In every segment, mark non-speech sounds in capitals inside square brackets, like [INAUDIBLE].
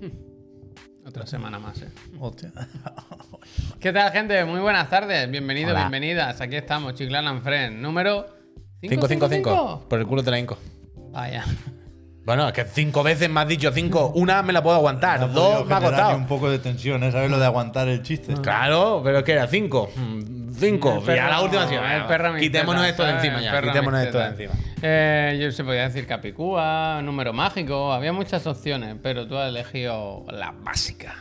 [LAUGHS] Otra semana más, ¿eh? Hostia. [LAUGHS] ¿Qué tal, gente? Muy buenas tardes. Bienvenidos, Hola. bienvenidas. Aquí estamos, Chiclan and Friend. Número 555. Por el culo te la hinco. Vaya. [LAUGHS] Bueno, es que cinco veces me has dicho cinco. Una me la puedo aguantar. No ha dos podido me ha generar costado. un poco de tensión, ¿eh? ¿Sabes lo de aguantar el chiste? Claro, pero es que era cinco. Mm, Cinco. El perro- y a la última sí. el perro me Quitémonos esto de encima ya. Quitémonos esto de encima. Eh, yo se podía decir Capicúa, número mágico. Había muchas opciones, pero tú has elegido la básica.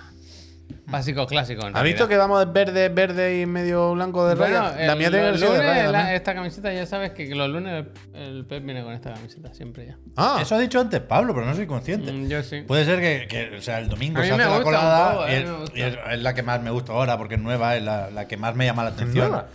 Básico clásico. ¿Has visto que vamos de verde, verde y medio blanco de Bueno, raya? La el- mía tiene ser de lunes, raya la- esta camiseta ya sabes que los lunes el, el Pep viene con esta camiseta, siempre ya. Ah, Eso ha dicho antes Pablo, pero no soy consciente. Mm, yo sí. Puede ser que, que, o sea, el domingo A mí se me hace la colada poco, y, es, y es- es la que más me gusta ahora porque es nueva, es la, la que más me llama la atención. nueva?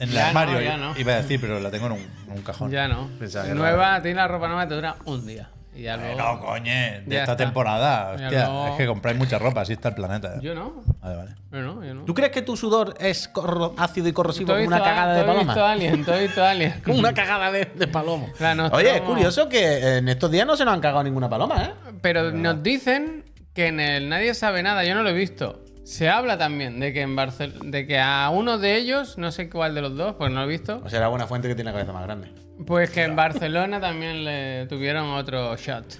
En el Ya armario, no, ya no. iba a decir, pero la tengo en un, en un cajón. Ya no. Nueva, tiene la ropa nueva, te dura un día. Ya Eh, no, coño, de Ya esta está. temporada. Hostia, es que compráis mucha ropa, así está el planeta. Yo no. Vale, vale. Yo no, yo no. ¿Tú crees que tu sudor es ácido y corrosivo ¿Tú has como una cagada de paloma? Alien, tú has visto a Alien. [LAUGHS] Como una cagada de, de palomo. Oye, es curioso que en estos días no se nos han cagado ninguna paloma, ¿eh? Pero nos dicen que en el Nadie sabe nada, yo no lo he visto. Se habla también de que en Barcel de que a uno de ellos, no sé cuál de los dos, pues no lo he visto, O sea, era buena fuente que tiene la cabeza más grande. Pues que en Barcelona también le tuvieron otro shot.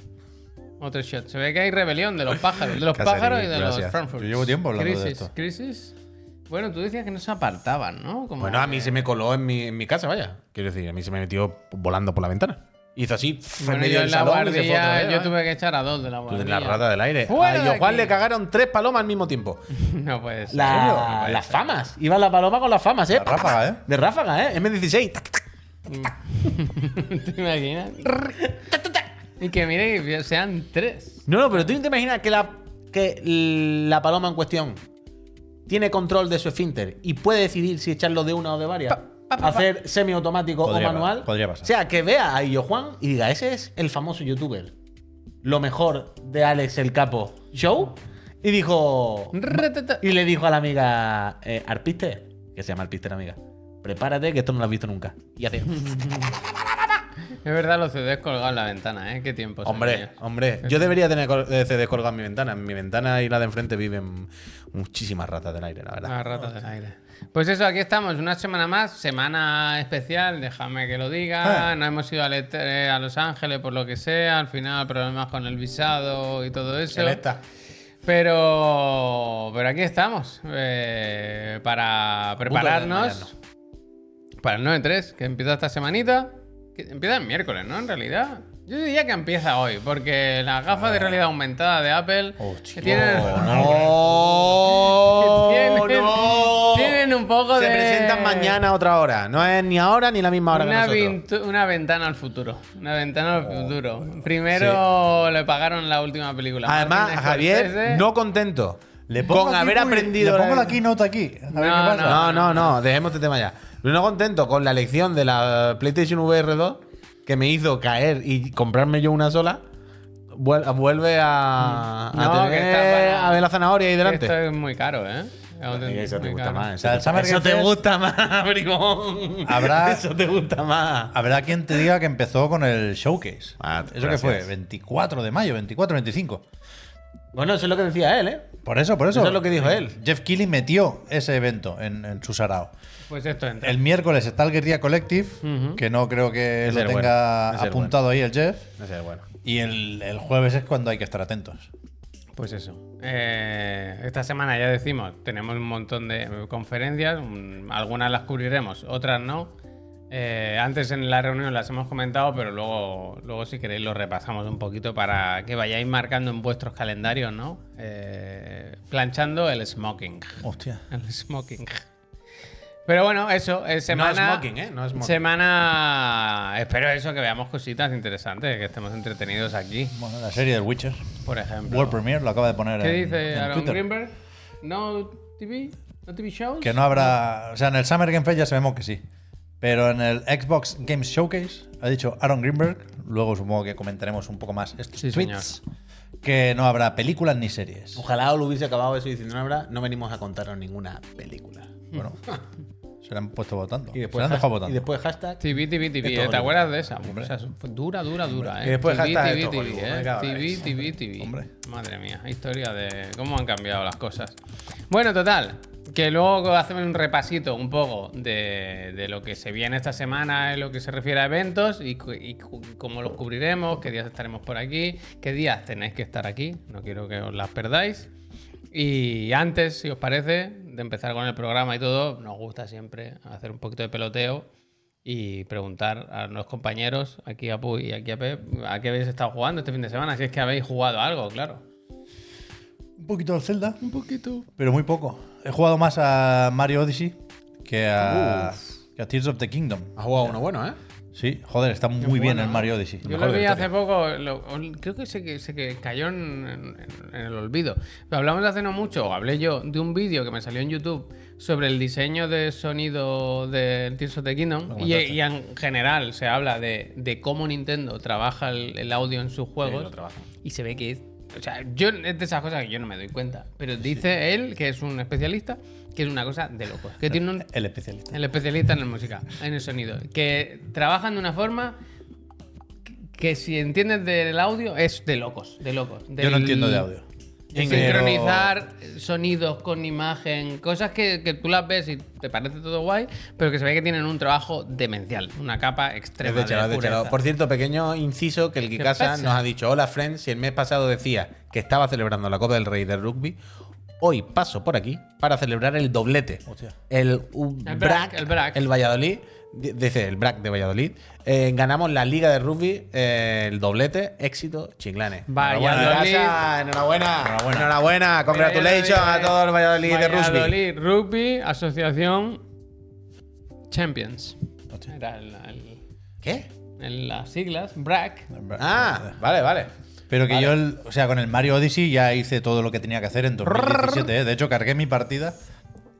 Otro shot. Se ve que hay rebelión de los pájaros, de los pájaros y de gracias. los Frankfurt. Yo llevo tiempo hablando de crisis, esto. Crisis. Bueno, tú decías que no se apartaban, ¿no? Como Bueno, a que- mí se me coló en mi, en mi casa, vaya. Quiero decir, a mí se me metió volando por la ventana. Hizo así, en Bueno, medio yo del en la guardia, vez, yo tuve que echar a dos de la guardia. de la rata del aire. ¡Fuera a de Juan le cagaron tres palomas al mismo tiempo. [LAUGHS] No puede ser. La- No puede las ser. famas. Iba la paloma con las famas, ¿eh? La ráfaga, ¿eh? De ráfaga, ¿eh? M16. [LAUGHS] ¿Te imaginas? y que mire que sean tres. No, no, pero tú no te imaginas que la, que la paloma en cuestión tiene control de su esfínter y puede decidir si echarlo de una o de varias. Hacer semiautomático o pa- manual. podría pasar. O sea, que vea a Illo Juan y diga, ese es el famoso youtuber. Lo mejor de Alex el Capo Show. Y dijo. Y le dijo a la amiga eh, Arpiste, que se llama Arpiste la amiga, prepárate que esto no lo has visto nunca. Y hace. [LAUGHS] Es verdad, los CDs colgados en la ventana, ¿eh? Qué tiempo. Hombre, ellos. hombre, yo debería tener col- eh, CDs colgados en mi ventana. En mi ventana y la de enfrente viven muchísimas ratas del aire, la verdad. Las ratas del aire. Pues eso, aquí estamos, una semana más, semana especial, déjame que lo diga. Ah. No hemos ido a, Let- eh, a Los Ángeles por lo que sea, al final problemas con el visado y todo eso. Está. Pero, pero aquí estamos eh, para prepararnos. Para el 9-3, que empieza esta semanita. Que empieza el miércoles, ¿no? En realidad. Yo diría que empieza hoy, porque las gafas de realidad aumentada de Apple que tienen, ¡No! [LAUGHS] tienen, ¡No! tienen un poco Se de... presentan mañana a otra hora. No es ni ahora ni la misma hora Una, que nosotros. una ventana al futuro. Una ventana al futuro. Primero le pagaron la última película. Además, Martin Javier, no contento Le pongo con aquí haber muy- aprendido. Le pongo la- la keynote aquí. A ver No, qué pasa. No, no, no, dejemos este tema ya. No contento con la elección de la PlayStation VR 2 que me hizo caer y comprarme yo una sola. vuel- Vuelve a, a No, que tener para- a ver la zanahoria ahí Que delante. Esto es muy caro, ¿eh? Eso te gusta más. Eso, te gusta más, brigón. [LAUGHS] Habrá- [LAUGHS] Eso te gusta más. Habrá quien te diga que empezó con el showcase. Ah, ¿Eso que gracias. fue? 24 de mayo, 24, 25. Bueno, eso es lo que decía él, ¿eh? Por eso, por eso. Eso es lo que dijo él. Jeff Keighley metió ese evento en, en su sarao. Pues esto entra. El miércoles está el Guerrilla Collective, que no creo que lo tenga bueno, ese es apuntado ahí el Jeff. Ese es bueno. Y el, el jueves es cuando hay que estar atentos. Pues eso. Eh, esta semana ya decimos, tenemos un montón de conferencias, un- algunas las cubriremos, otras no. Eh, antes en la reunión las hemos comentado, pero luego, luego si queréis lo repasamos un poquito para que vayáis marcando en vuestros calendarios, ¿no? Eh, planchando el smoking. Hostia. [LAUGHS] El smoking. Pero bueno, eso, es semana. No smoking, ¿eh? No smoking. Semana. Espero eso, que veamos cositas interesantes, que estemos entretenidos aquí, Bueno, la serie del Witcher. por ejemplo. World Premiere lo acaba de poner ¿Qué en, dice en Aaron Twitter. Greenberg? ¿No TV? ¿No TV shows? Que no habrá. O sea, en el Summer Game Fest ya sabemos que sí. Pero en el Xbox Games Showcase ha dicho Aaron Greenberg, luego supongo que comentaremos un poco más estos Sí, tweets, que no habrá películas ni series. Ojalá lo hubiese acabado eso diciendo, no, habrá, no venimos a contaros ninguna película. Bueno, [LAUGHS] Se la han puesto votando. Y se después, la han dejado votando. y después hashtag. TV, TV, TV. ¿eh? ¿Te acuerdas de esa? O sea, dura, dura, dura, ¿eh? Y después TV, hashtag TV, TV, ¿eh? TV. TV, TV. Hombre. Madre mía, historia de cómo han cambiado las cosas. Bueno, total, que luego hacemos un repasito un poco de, de lo que se viene esta semana en lo que se refiere a eventos y, cómo los cubriremos, qué días estaremos por aquí, qué días tenéis que estar aquí, no quiero que os las perdáis. Y antes, si os parece, de empezar con el programa y todo, nos gusta siempre hacer un poquito de peloteo y preguntar a los compañeros, aquí a Puy y aquí a Pep, a qué habéis estado jugando este fin de semana, si es que habéis jugado algo, claro. Un poquito al Zelda, Un poquito. pero muy poco. He jugado más a Mario Odyssey que a, que a Tears of the Kingdom. Ha jugado uno bueno, ¿eh? Sí, joder, está muy bien el. Mario Odyssey. Yo lo vi hace poco, lo- creo que se, que se que cayó en, en- en el olvido. Pero hablamos de hace no mucho, o hablé yo de un vídeo que me salió en YouTube sobre el diseño de sonido del Tears of the Kingdom. Y, en general se habla de, de cómo Nintendo trabaja el, el audio en sus juegos. y se ve que es. O sea, yo es de esas cosas que yo no me doy cuenta. Pero dice él, que es un especialista, que es una cosa de locos. Que tiene un, El especialista. el especialista en la música, en el sonido. Que trabajan de una forma que, que si entiendes del audio es de locos, de locos. Yo no entiendo de audio. De Pero- sincronizar sonidos con imagen, cosas que, que tú las ves y te parece todo guay, pero que se ve que tienen un trabajo demencial, una capa Es extrema de de, chalado, de pureza. chalado. Por cierto, pequeño inciso que el ¿Qué Kikasa nos ha dicho: Hola, friends. Si el mes pasado decía que estaba celebrando la Copa del Rey del rugby, hoy paso por aquí para celebrar el doblete. Hostia. El, El BRAC, BRAC, el BRAC. el Valladolid, dice el BRAC de Valladolid. eh, ganamos la Liga de Rugby, eh, el doblete, éxito, chinglanes. Valladolid. Enhorabuena, enhorabuena. Enhorabuena. Enhorabuena. Congratulations a todos los Valladolid de rugby. Valladolid Rugby Asociación Champions. Era el- el- ¿Qué? en las siglas, BRAC. Ah, vale, vale. Pero que yo, el- o sea, con el Mario Odyssey ya hice todo lo que tenía que hacer en 2017. ¿eh? De hecho, cargué mi partida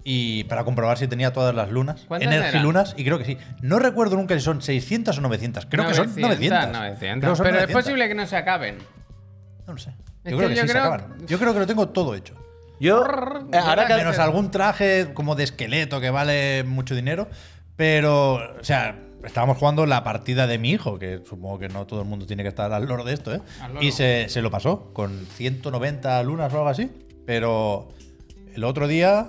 y para comprobar si tenía todas las lunas. ¿Cuántas Energilunas, y creo que sí. No recuerdo nunca si son 600 o 900. Creo que son 900. 900. Creo son Pero 900. es posible que no se acaben. No lo sé. Yo creo que, yo sí se creo- acaban. Yo creo que lo tengo todo hecho. Yo, eh, ahora que Menos algún traje como de esqueleto que vale mucho dinero. Pero, o sea, estábamos jugando la partida de mi hijo, que supongo que no todo el mundo tiene que estar al loro de esto, ¿eh? Y se, se lo pasó con 190 lunas o algo así. Pero el otro día,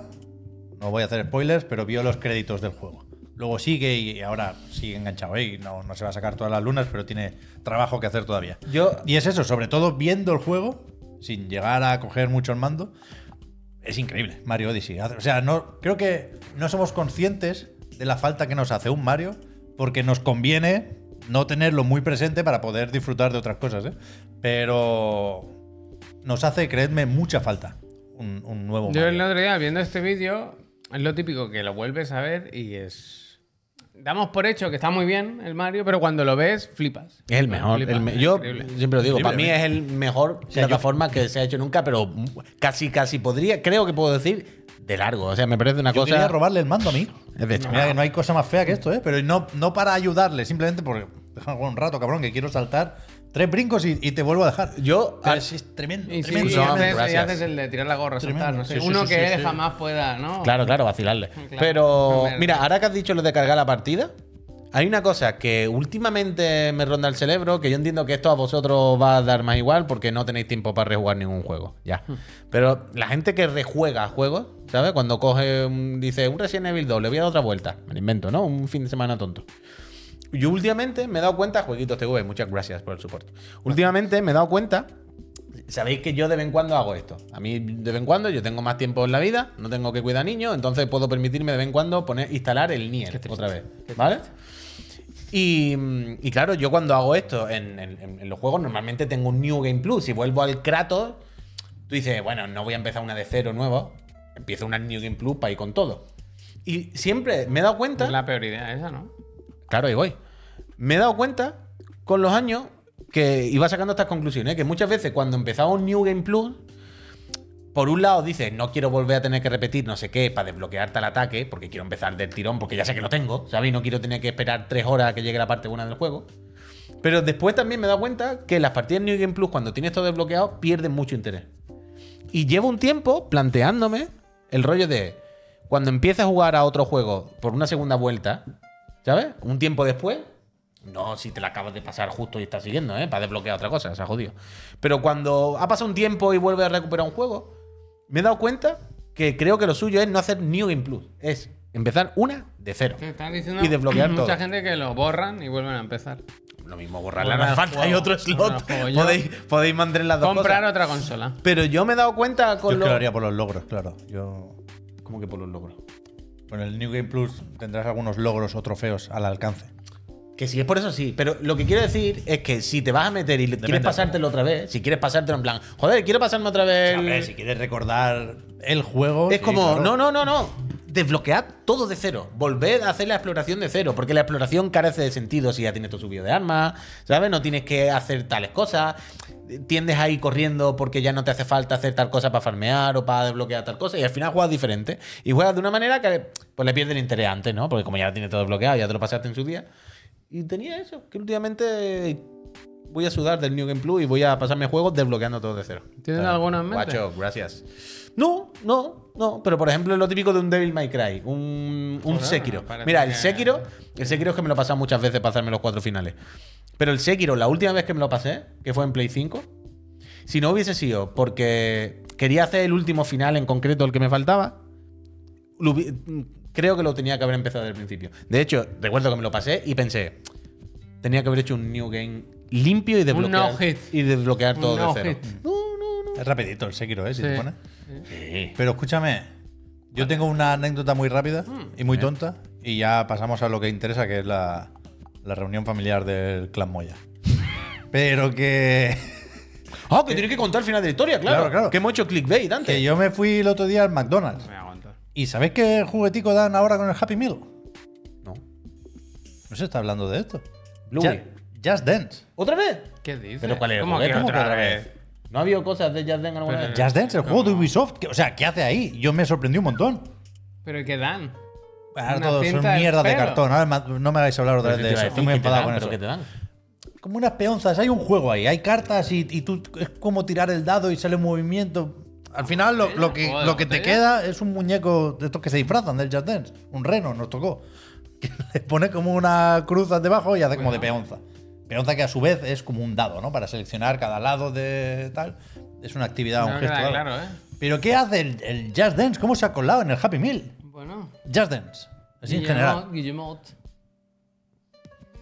no voy a hacer spoilers, pero vio los créditos del juego. Luego sigue y ahora sigue enganchado ahí. No, no se va a sacar todas las lunas, pero tiene trabajo que hacer todavía. Yo- Y es eso, sobre todo viendo el juego, sin llegar a coger mucho el mando, es increíble, Mario Odyssey. O sea, no, creo que no somos conscientes de la falta que nos hace un Mario, porque nos conviene no tenerlo muy presente para poder disfrutar de otras cosas, ¿eh? Pero nos hace, creedme, mucha falta un, un nuevo Yo el Mario. otro día viendo este vídeo, es lo típico que lo vuelves a ver y es. Damos por hecho que está muy bien el Mario, pero cuando lo ves, flipas. Es el mejor. Flipas, el me- es yo increíble. siempre lo digo, para mí es el mejor sea, yo- plataforma que se ha hecho nunca, pero casi, casi podría, creo que puedo decir, de largo. O sea, me parece una Yo cosa. quería robarle el mando a hijo. Es de hecho. Mira que no hay cosa más fea que esto, ¿eh? Pero no, no para ayudarle, simplemente porque déjame jugar un rato, cabrón, que quiero saltar tres brincos y, y te vuelvo a dejar. Yo- Pero ah, sí, es tremendo. Y, sí, tremendo, y No, haces, y haces el de tirar la gorra, saltar, Tremendo. no sé. Sí, sí, Uno sí, que sí, él sí. jamás pueda, ¿no? Claro, claro, vacilarle. [LAUGHS] Claro. Pero, mira, ahora que has dicho lo de cargar la partida, hay una cosa que últimamente me ronda el cerebro, que yo entiendo que esto a vosotros va a dar más igual porque no tenéis tiempo para rejugar ningún juego. Ya. Pero la gente que rejuega juegos, ¿sabes? Cuando coge, un- dice, un Resident Evil 2, le voy a dar otra vuelta. Me lo invento, ¿no? Un fin de semana tonto. Yo últimamente me he dado cuenta, Jueguitos TV, muchas gracias por el soporte. Últimamente me he dado cuenta Sabéis que yo de vez en cuando hago esto. A mí de vez en cuando yo tengo más tiempo en la vida, no tengo que cuidar niños, entonces puedo permitirme de vez en cuando poner, instalar el Nier otra vez. ¿Vale? Y, y claro, yo cuando hago esto en, en- en los juegos normalmente tengo un New Game Plus. Si vuelvo al Kratos, tú dices, bueno, no voy a empezar una de cero nuevo, empiezo una New Game Plus para ir con todo. Y siempre me he dado cuenta... Es la peor idea esa, ¿no? Claro, ahí voy. Me he dado cuenta con los años que iba sacando estas conclusiones, que muchas veces cuando empezaba un New Game Plus, por un lado dices, no quiero volver a tener que repetir no sé qué para desbloquear tal ataque, porque quiero empezar del tirón, porque ya sé que lo tengo, ¿sabes? Y no quiero tener que esperar tres horas a que llegue la parte buena del juego. Pero después también me he dado cuenta que las partidas New Game Plus, cuando tienes todo desbloqueado, pierden mucho interés. Y llevo un tiempo planteándome el rollo de cuando empieces a jugar a otro juego por una segunda vuelta, ¿sabes? Un tiempo después, no si te la acabas de pasar justo y estás siguiendo, ¿eh? Para desbloquear otra cosa, se ha jodido. Pero cuando ha pasado un tiempo y vuelves a recuperar un juego, me he dado cuenta que creo que lo suyo es no hacer New Game Plus. Es empezar una de cero. Te están diciendo Y desbloquear [CLEARS THROAT] mucha todo. gente que lo borran y vuelven a empezar. Lo mismo borrarla, no falta. Hay otro slot. Yo- Podéis, podéis mantener las dos Comprar cosas. otra consola. Pero yo me he dado cuenta Yo con es que lo... lo haría por los logros, claro. Yo. ¿Cómo que por los logros? Con el New Game Plus tendrás algunos logros o trofeos al alcance. Que si es por eso sí, pero lo que quiero decir es que si te vas a meter y quieres pasártelo otra vez, si quieres pasártelo en plan, joder, quiero pasarme otra vez. el- Hombre, si quieres recordar el juego. es sí, como, claro. no, no, no, no. Desbloquead todo de cero. Volver a hacer la exploración de cero. Porque la exploración carece de sentido si ya tienes todo subido de armas. ¿Sabes? No tienes que hacer tales cosas. Tiendes ahí corriendo porque ya no te hace falta hacer tal cosa para farmear o para desbloquear tal cosa. Y al final juegas diferente. Y juegas de una manera que pues, le pierde el interés antes, ¿no? Porque como ya lo tienes todo desbloqueado, ya te lo pasaste en su día. Y tenía eso, que últimamente voy a sudar del New Game Plus y voy a pasarme juegos desbloqueando todo de cero. ¿Tienes alguna en mente? Guacho, gracias. No, no, no. Pero por ejemplo, lo típico de un Devil May Cry, un, un Joder, Sekiro. Mira, el Sekiro, el Sekiro es que me lo he pasado muchas veces para hacerme los cuatro finales. Pero el Sekiro, la última vez que me lo pasé, que fue en Play 5, si no hubiese sido porque quería hacer el último final en concreto, el que me faltaba, creo que lo tenía que haber empezado desde el principio. De hecho, recuerdo que me lo pasé y pensé, tenía que haber hecho un new game limpio y desbloquear, no-hit. y desbloquear Un todo de no-hit. cero. No, no, no. Es rapidito el Sekiro, ¿eh? Si Sí. te pones. Sí. Pero escúchame, yo tengo una anécdota muy rápida Mm. y muy tonta. Y ya pasamos a lo que interesa, que es la, la reunión familiar del clan Moya. [LAUGHS] Pero que, Ah, que tienes que contar el final de la historia, claro. Claro, claro. Que hemos hecho clickbait antes. que yo me fui el otro día al McDonald's. ¿Y sabéis qué juguetico dan ahora con el Happy Meal? No. No se está hablando de esto. Bluey. Ja- Just Dance. ¿Otra vez? ¿Qué dices? ¿Pero cuál es el ¿Cómo que otra que otra vez? ¿No ha habido cosas de Just Dance alguna Pero- vez? Just Dance, el juego de Ubisoft. que- o sea, ¿qué hace ahí? Yo me sorprendí un montón. ¿Pero qué dan? Ahora todo son mierdas de cartón. Ahora no me hagáis hablar otra vez de eso. Estoy muy que te enfadado dan, con eso. que te dan. Como unas peonzas. Hay un juego ahí. Hay cartas y, y tú es como tirar el dado y sale un movimiento. Al final lo, lo que, ¿Juego de lo que te queda es un muñeco de estos que se disfrazan del Just Dance. Un reno nos tocó. [LAUGHS] Que le pone como una cruz debajo y hace como de peonza. Peonza que a su vez es como un dado, ¿no? Para seleccionar cada lado de tal. Es una actividad, un gesto. algo. claro, ¿eh? Pero ¿qué hace el, el Just Dance? ¿Cómo se ha colado en el Happy Meal? Bueno. Just Dance. Así en general. Guillemot.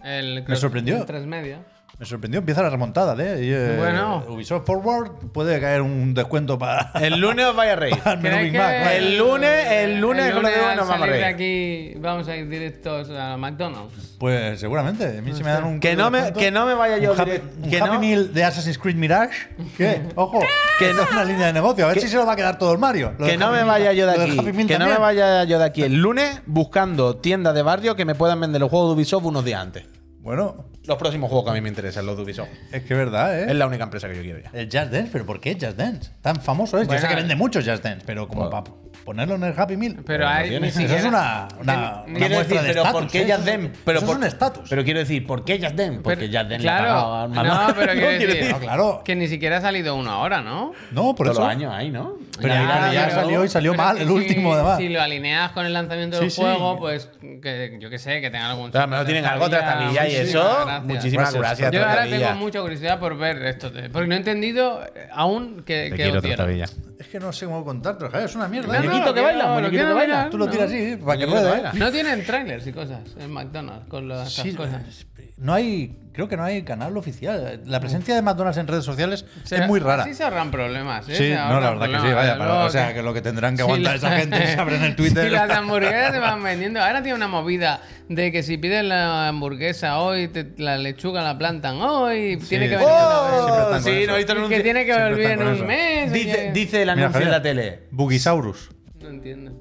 El Me sorprendió. el tres media. Me sorprendió, empieza la remontada, ¿eh? Y, eh, Bueno. Ubisoft Forward puede caer un descuento para [LAUGHS] El lunes os vais a reír. [LAUGHS] el menú ¿Crees Big Mac. que vaya. El lunes- el lunes con lo que al nos vamos a salir de reír. aquí vamos a ir directos a McDonald's. Pues seguramente. A mí si me dan un. Que no me, que no me vaya yo un Happy, direct- un que Happy no- Meal de Assassin's Creed Mirage. ¿Qué? Ojo. [LAUGHS] Que no es una línea de negocio. A ver que- si se lo va a quedar todo el Mario. Lo Que del no Happy me Meal- vaya yo de lo del aquí. Happy Meal Que no me también. vaya yo de aquí el lunes buscando tiendas de barrio que me puedan vender los juegos de Ubisoft unos días antes. Bueno, Los próximos juegos que a mí me interesan, los de Ubisoft. es que es verdad, ¿eh? Es la única empresa que yo quiero ya. El Just Dance, pero ¿por qué Just Dance? Tan famoso es. Yo sé que vende mucho Just Dance, pero como Bueno. para ponerlo en el Happy Meal. Pero hay Eso es una, una, una muestra decir, de pero estatus. ¿por qué ¿eh? Just Eso- Dance? Pero eso por- es un estatus. Pero quiero decir, ¿por qué Just Dance? Porque Pero- Just Dance le ha claro, pagado al no, pero [LAUGHS] quiero decir, No, claro. que ni siquiera ha salido uno ahora, ¿no? No, por Todos eso. los años ahí, ¿no? Pero ya- ya salió y salió mal, el si- último, además. Si lo alineas con el lanzamiento Sí, del sí. juego, pues que yo que sé, que tenga algún. Claro, lo tienen algo Muchísimas trastabilla y gracias. eso. Muchísimas Gracias. Yo ahora tengo mucha curiosidad por ver esto, de- porque no he entendido aún que, Te quiero. Es que no sé cómo contártelo, Javier, es una mierda. No, ¿eh? no, Muñequito que baila, lo muñequito que baila. Tú lo tiras así, para que ruede. baila. No tienen trailers y cosas en McDonald's con las Sí, cosas. No hay, creo que no hay canal oficial. La presencia de McDonald's en redes sociales Se- es muy rara. Así se ahorran problemas, ¿eh? Sí, Se no, la verdad que sí, vaya, para- o sea, que lo que tendrán que si aguantar la- esa gente es abrir en el [LAUGHS] Twitter. Si las hamburguesas se van vendiendo. Ahora tiene una movida de que si pides la hamburguesa hoy, te- la lechuga la plantan hoy, tiene que venir ¡Oh! Sí, no Y que tiene que volver en un eso. mes. Dice, que- dice el Mira, anuncio en Javier, la tele. Bugisaurus. No entiendo.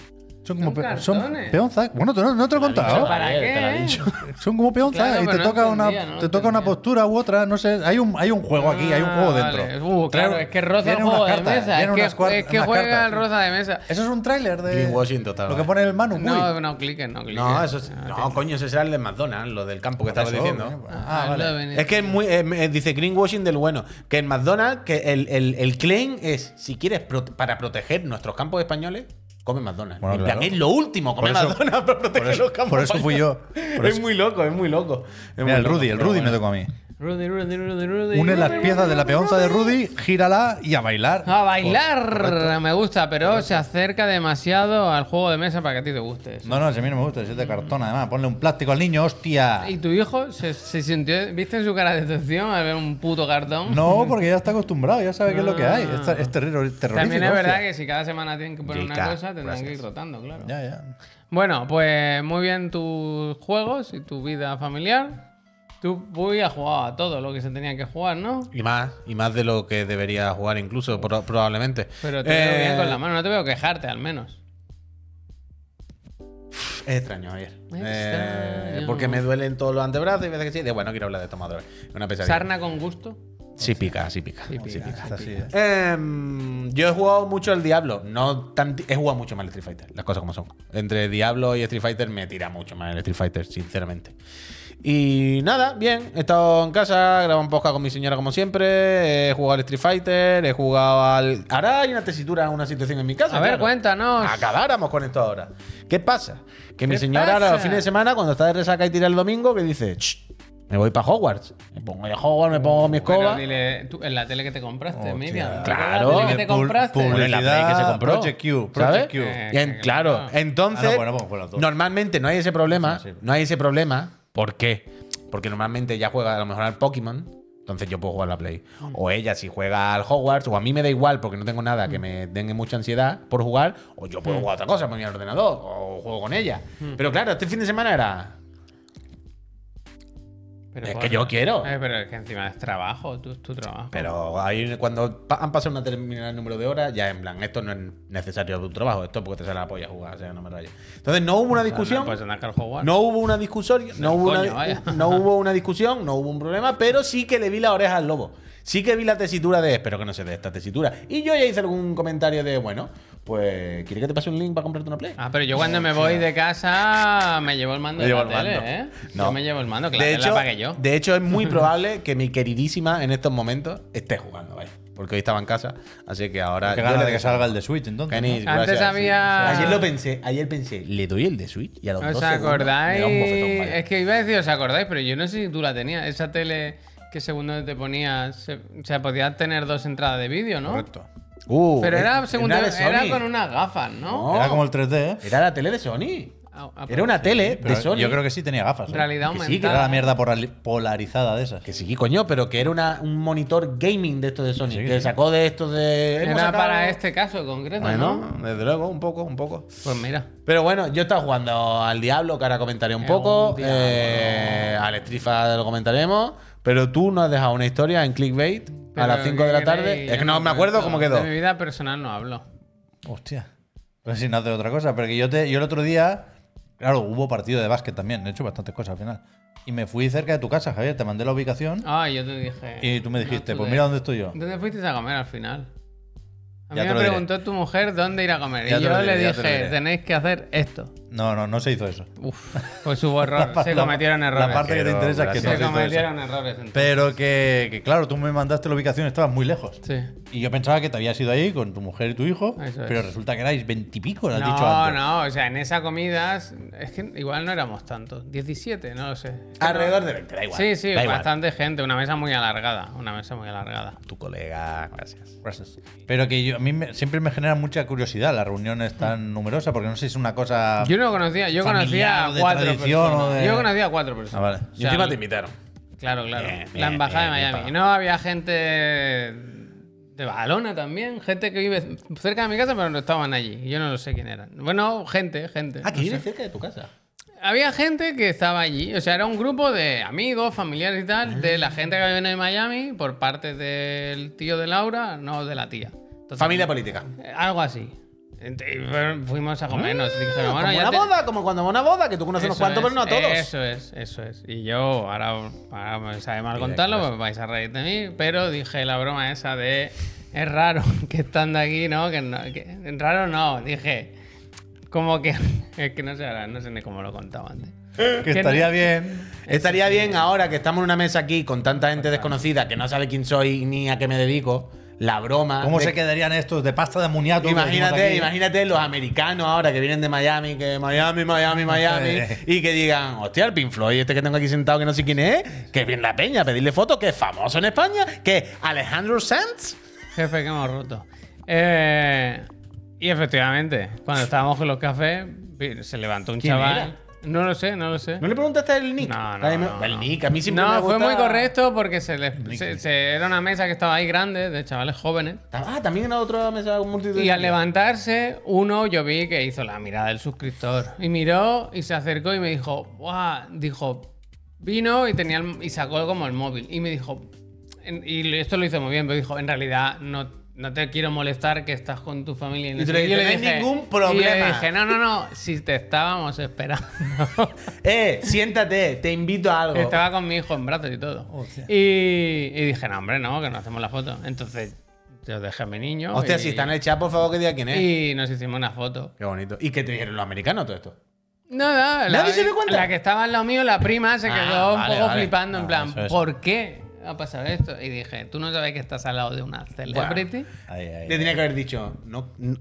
Son como pe- son peonzas. Bueno, tú no, no te lo he contado. ¿Para qué? te lo ha dicho. [LAUGHS] Son como peonzas Claro, y pero te no toca una, entendía, no te toca una entendía. postura u otra, no sé. Hay un, hay un juego aquí, hay un juego Ah, dentro. vale. Uh, claro, Trae- es que roza el vienen juego unas de cartas, mesa. Es vienen que, unas cuar- es que unas juega cartas. el roza de mesa. Eso es un tráiler de Greenwashing total, lo que pone el Manu. No, uy. no cliques, no cliques. No, eso es, Ah, no, coño, ese será el de McDonald's, lo del campo que estabas Eso, diciendo. coño, Ah, Ah, vale. Es que es muy. eh, dice greenwashing del bueno. Que en McDonald's, que el, el- el claim es: si quieres, para proteger nuestros campos españoles, come McDonald's. Bueno, en plan, claro. es lo último, come Por eso- McDonald's para proteger Por eso, los campos. por eso fui yo. Por es eso- muy loco, es muy loco. Es Mira, muy el loco, Rudy, el pero Rudy me bueno. tocó a mí. Rudy, Rudy, Rudy, Rudy. Une las piezas de la peonza de Rudy. Gírala y a bailar. A bailar, me gusta, pero se acerca demasiado al juego de mesa para que a ti te guste. eso. No, no, si a mí no me gusta, si es de cartón además. Ponle un plástico al niño, hostia. ¿Y tu hijo se, se sintió, viste su cara de decepción al ver un puto cartón? No, porque ya está acostumbrado, ya sabe qué es lo que hay. Es, Ah. es terror- terrorífico. También es verdad hostia. que si cada semana tienen que poner una cosa, tendrán que ir gracias. rotando, claro. Ya, ya. Bueno, pues muy bien tus juegos y tu vida familiar. Tú Puy has jugado a todo lo que se tenía que jugar, ¿no? Y más, y más de lo que debería jugar incluso, pro- probablemente. Pero te veo Eh, bien con la mano, no te veo quejarte al menos. Es extraño ayer. Eh, porque me duelen todos los antebrazos y veces que sí. De bueno, quiero hablar de tomadores. Una pesadilla. Sarna con gusto. Sí pica, sí pica. Sí, sí pica, ¿eh? Em, yo he jugado mucho al Diablo. No tanti- he jugado mucho más al Street Fighter, las cosas como son. Entre Diablo y Street Fighter me tira mucho más el Street Fighter, sinceramente. Y nada, bien. He estado en casa, grabado un podcast con mi señora como siempre. He jugado al Street Fighter, he jugado al. Ahora hay una tesitura, una situación en mi casa. A ver, claro. cuéntanos. Acabáramos con esto ahora. ¿Qué pasa? Que mi ¿Qué señora ahora los fines de semana, cuando está de resaca y tira el domingo, que dice, "Ch, me voy para Hogwarts. Me pongo de Hogwarts, me pongo mi escoba. Bueno, dile, tú, en la tele que te compraste. Miriam. Claro. ¿Recuerdas la tele que te compraste? publicidad, en la Play que se compró. Project Q. Project Q. Eh, en- claro, entonces, Ah, no, bueno, normalmente no hay ese problema. Sí, sí. No hay ese problema. ¿Por qué? Porque normalmente ella juega a lo mejor al Pokémon. Entonces yo puedo jugar a la Play. Mm. O ella si juega al Hogwarts, o a mí me da igual porque no tengo nada que me den mucha ansiedad por jugar, o yo Mm. puedo jugar a otra cosa, poner el ordenador, o juego con ella. Pero claro, este fin de semana era. Pero Es por- que yo quiero. Eh, pero es que encima es trabajo, tú, es tu trabajo. Pero ahí cuando han pasado un determinado número de horas, ya en plan, esto no es necesario tu trabajo, esto es porque te sale la polla jugar, o sea, no me rayes. Entonces no hubo una discusión. Pues. No hubo una discusión, no hubo, coño, una, no hubo una discusión, no hubo un problema, pero sí que le vi la oreja al lobo. Sí que vi la tesitura de espero que no se dé esta tesitura. Y yo ya hice algún comentario de, bueno, pues, ¿quieres que te pase un link para comprarte una Play? Ah, pero yo cuando me voy de casa me llevo el mando Me de llevo la el tele, mando. ¿eh? No. Yo me llevo el mando, que la de, tele hecho, la pagué yo. de hecho, es muy [LAUGHS] probable que mi queridísima en estos momentos esté jugando, vaya. Porque hoy estaba en casa, así que ahora. Qué de que salga el de Switch entonces. Kenny, ¿no? Antes había- Ayer lo pensé, ayer pensé, le doy el de Switch y a los ¿Os dos segundos me acordáis? da un bofetón. Es que iba a decir, ¿os acordáis? Pero yo no sé si tú la tenías. Esa tele que según donde te ponías, se, o sea, podías tener dos entradas de vídeo, ¿no? Correcto. Uh, Pero eh, era, según era con unas gafas, ¿no? No. Era como el 3D, ¿eh? Era la tele de Sony. Ah, ah, Era una tele Pero de Sony. Yo creo que sí tenía gafas. ¿eh? Realidad Que sí, que. Era la mierda polarizada de esas. Que sí, coño, pero que era una- un monitor gaming de estos de Sony. Sí, que sí. sacó de estos de. hemos Era sacado- para este caso concreto, Bueno, ¿no? desde luego, un poco, un poco. Pues mira. Pero bueno, yo estaba jugando al Diablo, que ahora comentaré un poco. un Diablo. eh, al Fighter lo comentaremos. Pero tú no has dejado una historia en clickbait a Pero, las 5 de ¿qué la tarde. Es que no me acuerdo cómo quedó. De mi vida personal no hablo. Hostia. Pues si no hace otra cosa. Pero que yo, te, yo el otro día. Claro, hubo partido de básquet también. He hecho bastantes cosas al final. Y me fui cerca de tu casa, Javier. Te mandé la ubicación. Ah, yo te dije. Y tú me no dijiste, pues mira dónde estoy yo. ¿Dónde fuiste a comer al final? A mí Ya me diré. preguntó tu mujer dónde ir a comer. Ya y yo diré, le dije, tenéis que hacer esto. No, no, no se hizo eso. Uf, pues hubo error. [LAUGHS] se La- cometieron la errores. parte que te interesa es que no se se hizo eso. cometieron errores. entonces. Pero que, que, claro, tú me mandaste la ubicación, estabas muy lejos. Sí. Y yo pensaba que te habías ido ahí con tu mujer y tu hijo, Eso es. pero resulta que erais veintipico, lo has No, dicho antes. no, o sea, en esa comida es que igual no éramos tantos. 17, no lo sé. Es que Alrededor no- de 20, da igual. Sí, sí, da igual. bastante gente. Una mesa muy alargada. Una mesa muy alargada. Tu colega, gracias. Gracias. Pero que yo, a mí me- siempre me genera mucha curiosidad las reuniones tan numerosas, porque no sé si es una cosa. Yo no conocía, yo conocía a cuatro personas. de- Yo conocía a cuatro personas. Ah, vale. O Y sea, encima te invitaron. Claro, claro. Bien, la embajada bien, de Miami. Y no había gente de Badalona también, gente que vive cerca de mi casa, pero no estaban allí. Yo no lo sé quién eran. Bueno, gente, gente. Ah, que no vive sé. cerca de tu casa. Había gente que estaba allí, o sea, era un grupo de amigos, familiares y tal, de la gente que vive en Miami por parte del tío de Laura, no de la tía. Entonces, Familia política. Algo así. Fuimos a comernos. y dijeron, bueno, como ya una te- boda, como cuando va a una boda, que tú conoces unos cuantos, es, pero no a todos. Eso es, eso es. Y yo, ahora, ahora me sabe mal contarlo, pues vais a reír de mí, pero dije la broma esa de es raro [LAUGHS] que estando aquí, ¿no? Que, no, que raro no, dije como que [LAUGHS] es que no sé ahora, no sé ni cómo lo contaba antes. que que estaría no- bien. Estaría bien ahora que estamos en una mesa aquí con tanta gente desconocida que no sabe quién soy ni a qué me dedico. La broma. ¿Cómo de- se quedarían estos de pasta de decimos Imagínate, imagínate los americanos ahora que vienen de Miami, que Miami, Miami, Miami, [LAUGHS] y que digan, hostia, el Pink Floyd, este que tengo aquí sentado que no sé quién es, que viene la peña, a pedirle fotos, que es famoso en España, que Alejandro Sanz. Jefe que hemos roto. Eh, y efectivamente, cuando estábamos con los cafés, se levantó un ¿Quién chaval. era? No lo sé, no lo sé. ¿No le preguntaste el nick? No, no, me- no, El no. nick, a mí siempre me No, fue gusta- muy correcto porque se les, se- se- era una mesa que estaba ahí grande, de chavales jóvenes. Ah, también era otra mesa con multitud. Y al levantarse, uno yo vi que hizo la mirada del suscriptor. Y miró y se acercó y me dijo, ¡guau! Dijo, vino y, tenía el- y sacó como el móvil. Y me dijo, y esto lo hizo muy bien, pero dijo, en realidad no, no te quiero molestar que estás con tu familia. no Y tú sé le qué". Yo dijiste, "No hay ningún Y yo problema". le dije, no, no, no, si te estábamos esperando. [LAUGHS] Eh, siéntate, te invito a algo. Estaba con mi hijo en brazos y todo. Y, y dije, no, hombre, no, que no hacemos la foto. Entonces yo dejé a mi niño. Hostia, y, si está en el chat, por favor, que diga quién es. Y nos hicimos una foto. Qué bonito. ¿Y qué te dijeron los americanos todo esto? Nada, la, ¿Nadie se dio cuenta? la que estaba al lado mío, la prima, se Ah, quedó un poco vale. flipando, en plan, es. ¿por qué ha pasado esto? Y dije, ¿tú no sabes que estás al lado de una celebrity? Ahí, ahí. Le tenía que haber dicho, no, no,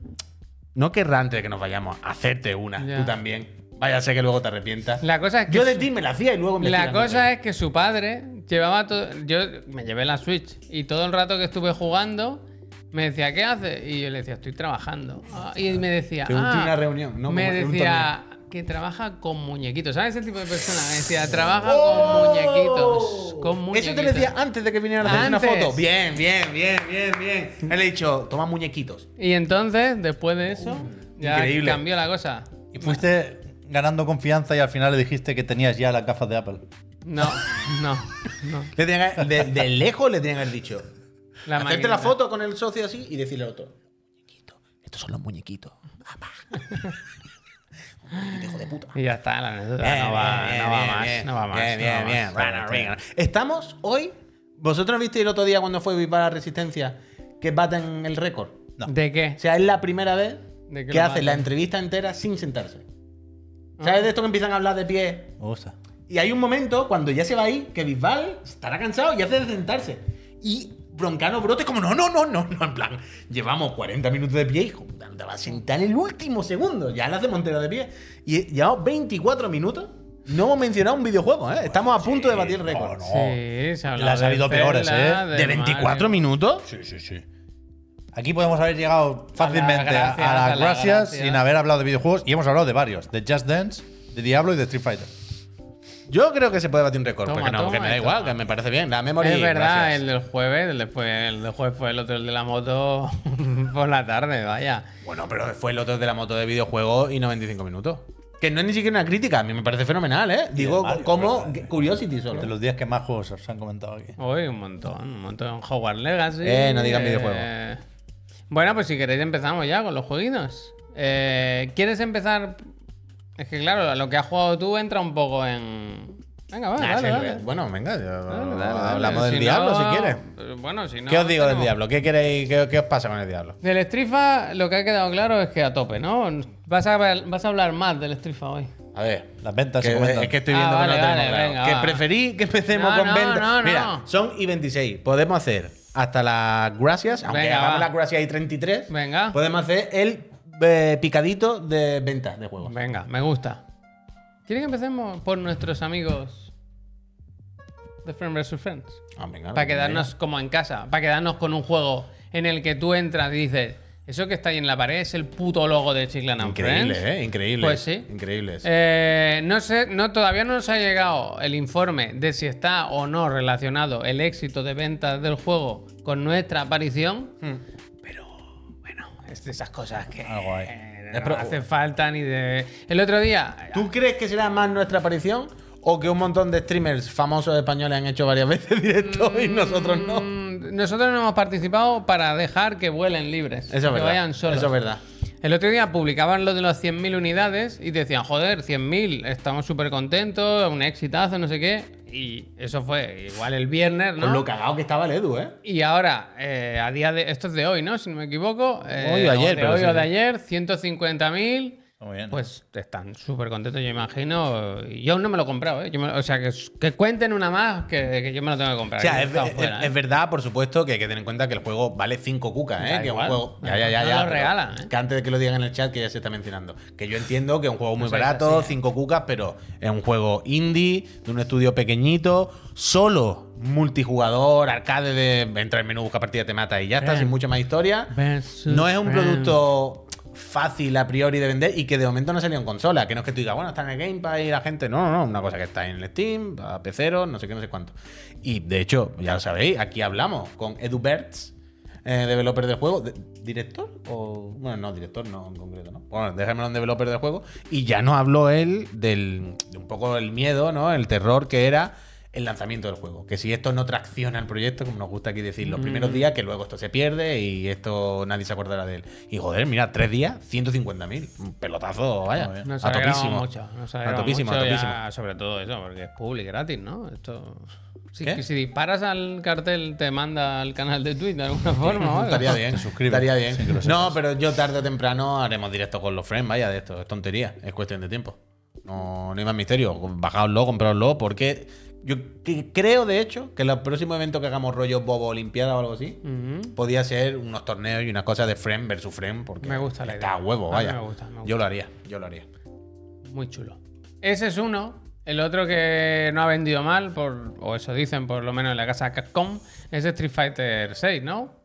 no querrá antes de que nos vayamos, hacerte una, Ya. tú también. Vaya, sé que luego te arrepientas. La cosa es que Yo de ti me la hacía y luego me La cosa es que su padre llevaba todo. Yo me llevé la Switch y todo el rato que estuve jugando me decía, ¿qué haces? Y yo le decía, estoy trabajando. Ah, y me decía, "Ah", reunión, no me decía que trabaja con muñequitos. ¿Sabes ese tipo de persona? Me decía, trabaja ¡Oh! con muñequitos. Con muñequitos. Eso te lo decía antes de que viniera a hacer una foto. Bien, bien, bien, bien, bien. Él le he dicho, toma muñequitos. Y entonces, después de eso, ya increíble. cambió la cosa. Y fuiste ganando confianza y al final le dijiste que tenías ya las gafas de Apple. No, no, no. [LAUGHS] De, de lejos le tenían que haber dicho. La hacerte la maquinita. foto con el socio así y decirle al otro. Muñequito. Estos son los muñequitos. [LAUGHS] Hijo de puta. Y ya está, la anécdota. Bien, no va, bien, no va bien, más. bien. no va más. Bien, no bien, bien. rana. Estamos hoy. ¿Vosotros visteis el otro día cuando fue Viva la Resistencia que baten el récord? No. ¿De qué? O sea, es la primera vez ¿De qué que hace la entrevista entera sin sentarse. Ah. ¿Sabes de esto que empiezan a hablar de pie? Gusta. Y hay un momento cuando ya se va ahí que Bisbal estará cansado y hace de sentarse. Y Broncano brote como, no, no, no, no, no, en plan, llevamos 40 minutos de pie y hijo, te vas a sentar en el último segundo. Ya le hace Montero de pie. Y llevamos 24 minutos. No hemos mencionado un videojuego, ¿eh? Estamos a punto de batir el récord. No, no. Sí, se ha hablado Le ha salido de peores, ¿eh? ¿De 24 Mario. minutos? Sí, sí, sí. Aquí podemos haber llegado fácilmente a, gracias, las la gracias gracia. sin haber hablado de videojuegos y hemos hablado de varios, de Just Dance, de Diablo y de Street Fighter. Yo creo que se puede batir un récord. Toma, porque no, toma que me da igual, que me parece bien. La memoria. Es verdad, gracias. el del jueves, el, de fue, el del jueves fue el otro, el de la moto [LAUGHS] por la tarde, vaya. Bueno, pero fue el otro de la moto de videojuego y 95 minutos. Que no es ni siquiera una crítica, a mí me parece fenomenal, ¿eh? Digo, Mario, como ¿verdad? Curiosity solo. De los días que más juegos os han comentado aquí. Uy, un montón, un montón. Hogwarts Legacy. Eh, no digan videojuego. Bueno, pues si queréis empezamos ya con los jueguinos. Eh, ¿Quieres empezar? Es que claro, lo que has jugado tú entra un poco en... Venga, va, Nah, dale, sí, dale. Bueno, venga, yo- Dale, dale, dale. hablamos del Si diablo no- si quieres. Bueno, si no. ¿Qué os digo del diablo? ¿Qué queréis? ¿Qué, qué os pasa con el diablo? Del Strifa, lo que ha quedado claro es que a tope, ¿no? Vas a, ver- vas a hablar más del Strifa hoy. A ver. Las ventas que- se comentan. es que estoy Ah, viendo vale, que no tenemos vale, claro. venga, que preferí que empecemos No, con no, ventas. no, no. Mira, son y 26. Podemos hacer hasta las gracias, aunque Venga, hagamos las gracias y 33. Venga. Podemos hacer el eh, picadito de ventas de juegos. Venga, me gusta. ¿Quieres que empecemos por nuestros amigos de Friends vs. Friends? Ah, venga, Para quedarnos como en casa, para quedarnos con un juego en el que tú entras y dices, eso que está ahí en la pared es el puto logo de Chiclan and Increíble, Friends. ¿eh? Increíble. Pues sí. Increíble. Eh, no sé, no, todavía no nos ha llegado el informe de si está o no relacionado el éxito de ventas del juego con nuestra aparición. Hmm. Es de esas cosas que Algo hay. eh, Es no pro- hace falta ni de. El otro día. ¿Tú crees que será más nuestra aparición o que un montón de streamers famosos españoles han hecho varias [LAUGHS] veces directo y nosotros no? Mm, Nosotros no hemos participado para dejar que vuelen libres. Eso es que verdad. vayan solos. Eso es verdad. El otro día publicaban lo de los 100.000 unidades y decían, joder, 100.000, estamos súper contentos, un exitazo, no sé qué. Y eso fue igual el viernes, ¿no? Con lo cagado que estaba el Edu, ¿eh? Y ahora, eh, a día de. Esto es de hoy, ¿no? Si no me equivoco. eh, Hoy o ayer, de pero hoy sí, o de ayer, 150.000. Muy bien. Pues están súper contentos, yo imagino. Yo aún no me lo he comprado, ¿eh? Yo me- o sea, que, que cuenten una más que, que yo me lo tengo que comprar. O sea, que es, está es- fuera, es ¿eh? verdad, por supuesto, que hay que tener en cuenta que el juego vale 5 cucas, ¿eh? Da que es un igual. juego. Ya, ya, ya, no ya. lo regalan, ¿eh? Que antes de que lo digan en el chat, que ya se está mencionando. Que yo entiendo que es un juego muy Eso es barato, así, ¿eh? 5 cucas, pero es un juego indie, de un estudio pequeñito, solo multijugador, arcade de entra en menú, busca partida, te mata y ya está, sin mucha más historia. No es un producto fácil a priori de vender y que de momento no salió en consola. Que no es que tú digas, bueno, está en el Game Pass y la gente. No, no, no. Una cosa que está en el Steam, a PC, no sé qué, no sé cuánto. Y de hecho, ya lo sabéis, aquí hablamos con Edu Bertz, eh, developer del juego. ¿Director? O. Bueno, no, director no en concreto, ¿no? Bueno, déjamelo en developer del juego. Y ya nos habló él del, de un poco el miedo, ¿no? El terror que era el lanzamiento del juego. Que si esto no tracciona el proyecto, como nos gusta aquí decir, los primeros días, que luego esto se pierde y esto nadie se acordará de él. Y joder, mira, tres días, 150.000. Un pelotazo, vaya. a topísimo. mucho. A topísimo, mucho a topísimo. ya sobre todo eso, porque es public gratis, ¿no? Esto. Si, ¿Qué? si disparas al cartel, te manda al canal de Twitter de alguna [LAUGHS] forma. Estaría bien, [LAUGHS] suscribe, Estaría bien. no, pero yo tarde o temprano haremos directo con los friends, vaya, de esto. Es tontería, es cuestión de tiempo. No, no hay más misterio. Bajaoslo, compraoslo, porque yo creo, de hecho, que el próximo evento que hagamos rollo Bobo Olimpiada o algo así, Ujú. podía ser unos torneos y unas cosas de friend versus friend, porque Me gusta la está idea. a huevo, vaya. me gusta, me gusta. Yo lo haría, yo lo haría. Muy chulo. Ese es uno. El otro que no ha vendido mal, por, o eso dicen por lo menos en la casa Capcom, es Street Fighter 6, ¿no?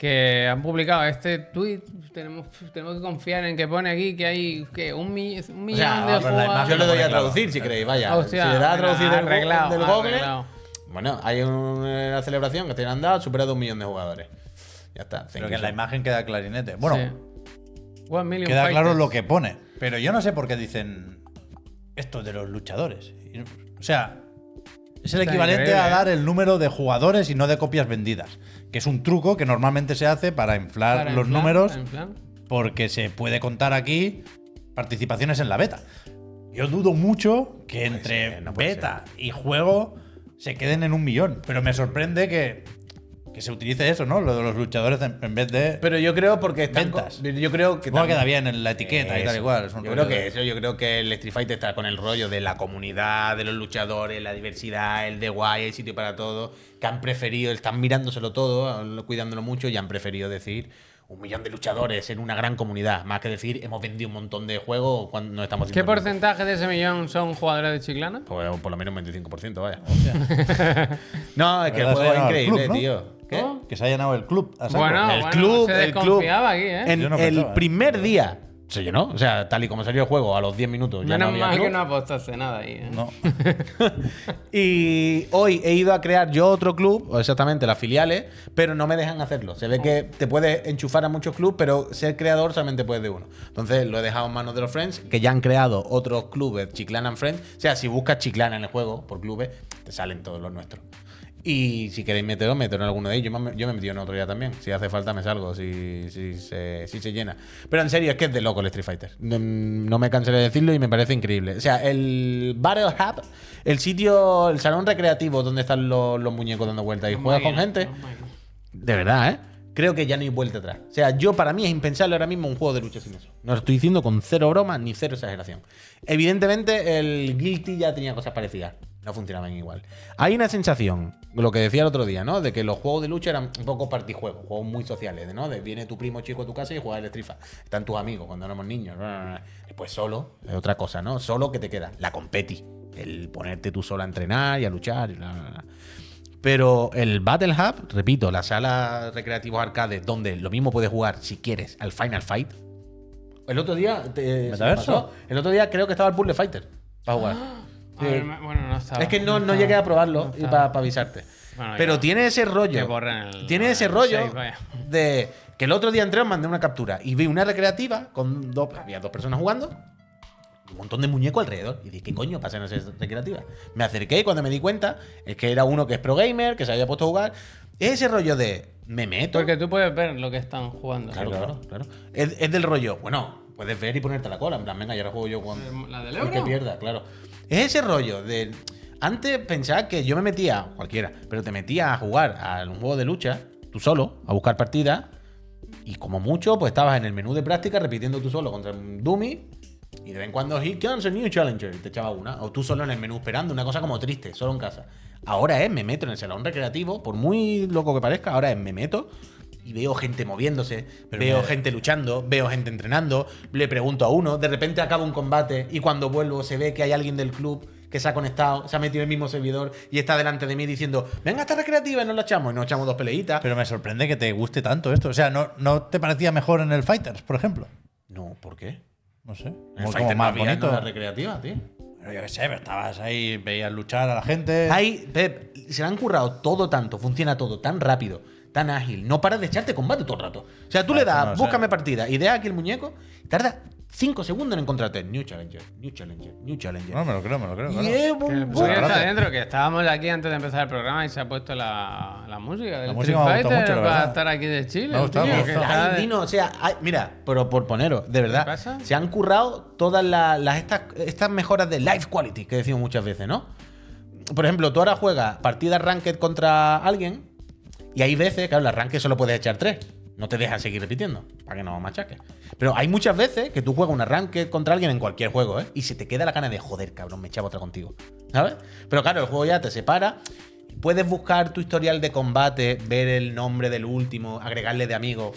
Que han publicado este tweet. Tenemos, tenemos que confiar en que pone aquí que hay que un, mi- un millón sea, de imagen Yo le doy a traducir si queréis, vaya. Hostia, si le da a traducir del, arreglado, del Google, arreglado. Bueno, hay una celebración que te han dado, supera de un millón de jugadores. Ya está. Pero que en la imagen queda clarinete. Bueno, Sí. One million queda claro lo que pone. Pero yo no sé por qué dicen esto de los luchadores. O sea, es el Está equivalente increíble, a ¿eh? dar el número de jugadores y no de copias vendidas. Que es un truco que normalmente se hace para inflar Para los inflar, números para inflar. porque se puede contar aquí participaciones en la beta. Yo dudo mucho que entre ser, no puede beta y juego se queden en un millón. Pero me sorprende que, que se utilice eso, ¿no? Lo de los luchadores en, en vez de. Pero yo creo porque están Ventas. Yo creo que también- queda bien en la etiqueta y tal igual. es un Yo creo que de- eso, yo creo que el Street Fighter está con el rollo de la comunidad, de los luchadores, la diversidad, el de guay, hay sitio para todo, que han preferido, están mirándoselo todo, cuidándolo mucho y han preferido decir un millón de luchadores en una gran comunidad, más que decir hemos vendido un montón de juegos cuando no estamos ¿Qué porcentaje de ese millón son jugadores de Chiclana? Pues por lo menos un 25%, vaya. [LAUGHS] no, es que el juego se ha es llenado el increíble, club, ¿no? tío. ¿Qué? Que se ha llenado el club. a. Bueno, el bueno, club, se el club. aquí, ¿eh? En no el ¿eh? primer día se llenó. O sea, tal y como salió el juego, a los 10 minutos ya Menos no había mal club. que no apostaste nada ahí, ¿eh? No. [LAUGHS] Y hoy he ido a crear yo otro club, o exactamente las filiales, pero no me dejan hacerlo. Se ve que te puedes enchufar a muchos clubes, pero ser creador solamente puedes de uno. Entonces lo he dejado en manos de los Friends, que ya han creado otros clubes, Chiclana and Friends. O sea, si buscas Chiclana en el juego por clubes, te salen todos los nuestros. Y si queréis meteros, meteros en alguno de ellos. Yo me, yo me he metido en otro ya también. Si hace falta, me salgo, si, si, se, si se llena. Pero en serio, es que es de loco el Street Fighter. No, no me cansaré de decirlo y me parece increíble. O sea, el Battle Hub, el sitio, el salón recreativo donde están los, los muñecos dando vueltas y juegas con gente. De verdad, ¿eh? Creo que ya no hay vuelta atrás. O sea, yo para mí es impensable ahora mismo un juego de lucha sin eso. No lo estoy diciendo con cero broma ni cero exageración. Evidentemente, el Guilty ya tenía cosas parecidas. No funcionaban igual. Hay una sensación, lo que decía el otro día, ¿no? De que los juegos de lucha eran un poco partijuegos, juegos muy sociales, ¿no? De viene tu primo chico a tu casa y juega el Fighter. Están tus amigos cuando éramos niños. Después solo, es otra cosa, ¿no? Solo que te queda. La competi. El ponerte tú solo a entrenar y a luchar y bla, bla, bla. Pero el Battle Hub, repito, la sala recreativos arcade, donde lo mismo puedes jugar si quieres al Final Fight. El otro día. te-. El otro día creo que estaba el Puzzle Fighter para jugar. A ver, bueno, no estaba. Es que no, no estaba, llegué a probarlo no para avisarte. Bueno, Pero ya. tiene ese rollo. El- tiene ese rollo save, vaya. de que el otro día entré, os mandé una captura y vi una recreativa con dos, había dos personas jugando. Un montón de muñecos alrededor. Y dije, ¿qué coño pasa en esa recreativa? Me acerqué y cuando me di cuenta es que era uno que es pro gamer, que se había puesto a jugar. Es ese rollo de, me meto. Porque tú puedes ver lo que están jugando. Claro, claro, claro. Es, es del rollo, bueno, puedes ver y ponerte la cola. En plan, venga, ya ahora juego yo con. ¿La del el que euro? pierda, claro. Es ese rollo de. Antes pensaba que yo me metía, cualquiera, pero te metía a jugar a un juego de lucha, tú solo, a buscar partidas, y como mucho, pues estabas en el menú de práctica repitiendo tú solo contra un dummy, Y de vez en cuando, he comes a new challenger, y te echaba una. O tú solo en el menú esperando, una cosa como triste, solo en casa. Ahora es, me meto en el salón recreativo, por muy loco que parezca, ahora es, me meto y veo gente moviéndose, Pero veo me- gente luchando, veo gente entrenando, le pregunto a uno, de repente acaba un combate y cuando vuelvo se ve que hay alguien del club que se ha conectado, se ha metido en el mismo servidor y está delante de mí diciendo, venga, esta recreativa y nos la echamos y nos echamos dos peleitas. Pero me sorprende que te guste tanto esto. O sea, ¿no, no te parecía mejor en el Fighters, por ejemplo? no, ¿por qué? No sé. En el Como, más no bonito. nada recreativa, tío. Pero yo qué sé, pero estabas ahí, veías luchar a la gente. Hay, Pep, se le han currado todo tanto, funciona todo tan rápido, tan ágil. No paras de echarte combate todo el rato. O sea, tú le das, no búscame partida, idea aquí el muñeco, y tarda 5 segundos en encontrarte. New Challenger, New Challenger, New Challenger. No, me lo creo, me lo creo. Y claro. es Que está gracias. dentro, que estábamos aquí antes de empezar el programa y se ha puesto la, la música del La Street música gustado Fighter mucho, la para estar aquí de Chile. Me ha gustado, tío, me ha que gustado. está Ay, de- Dino, o sea, hay- mira, pero por poneros, de verdad, pasa? se han currado todas la- las, estas, estas mejoras de life quality que decimos muchas veces, ¿no? Por ejemplo, tú ahora juegas partida ranked contra alguien y hay veces, claro, el ranked solo puedes echar tres. No te dejan seguir repitiendo, para que no machaques. Pero hay muchas veces que tú juegas una ranked contra alguien en cualquier juego, ¿eh? Y se te queda la gana de joder, cabrón, me echaba otra contigo. ¿Sabes? Pero claro, el juego ya te separa. Puedes buscar tu historial de combate, ver el nombre del último, agregarle de amigo.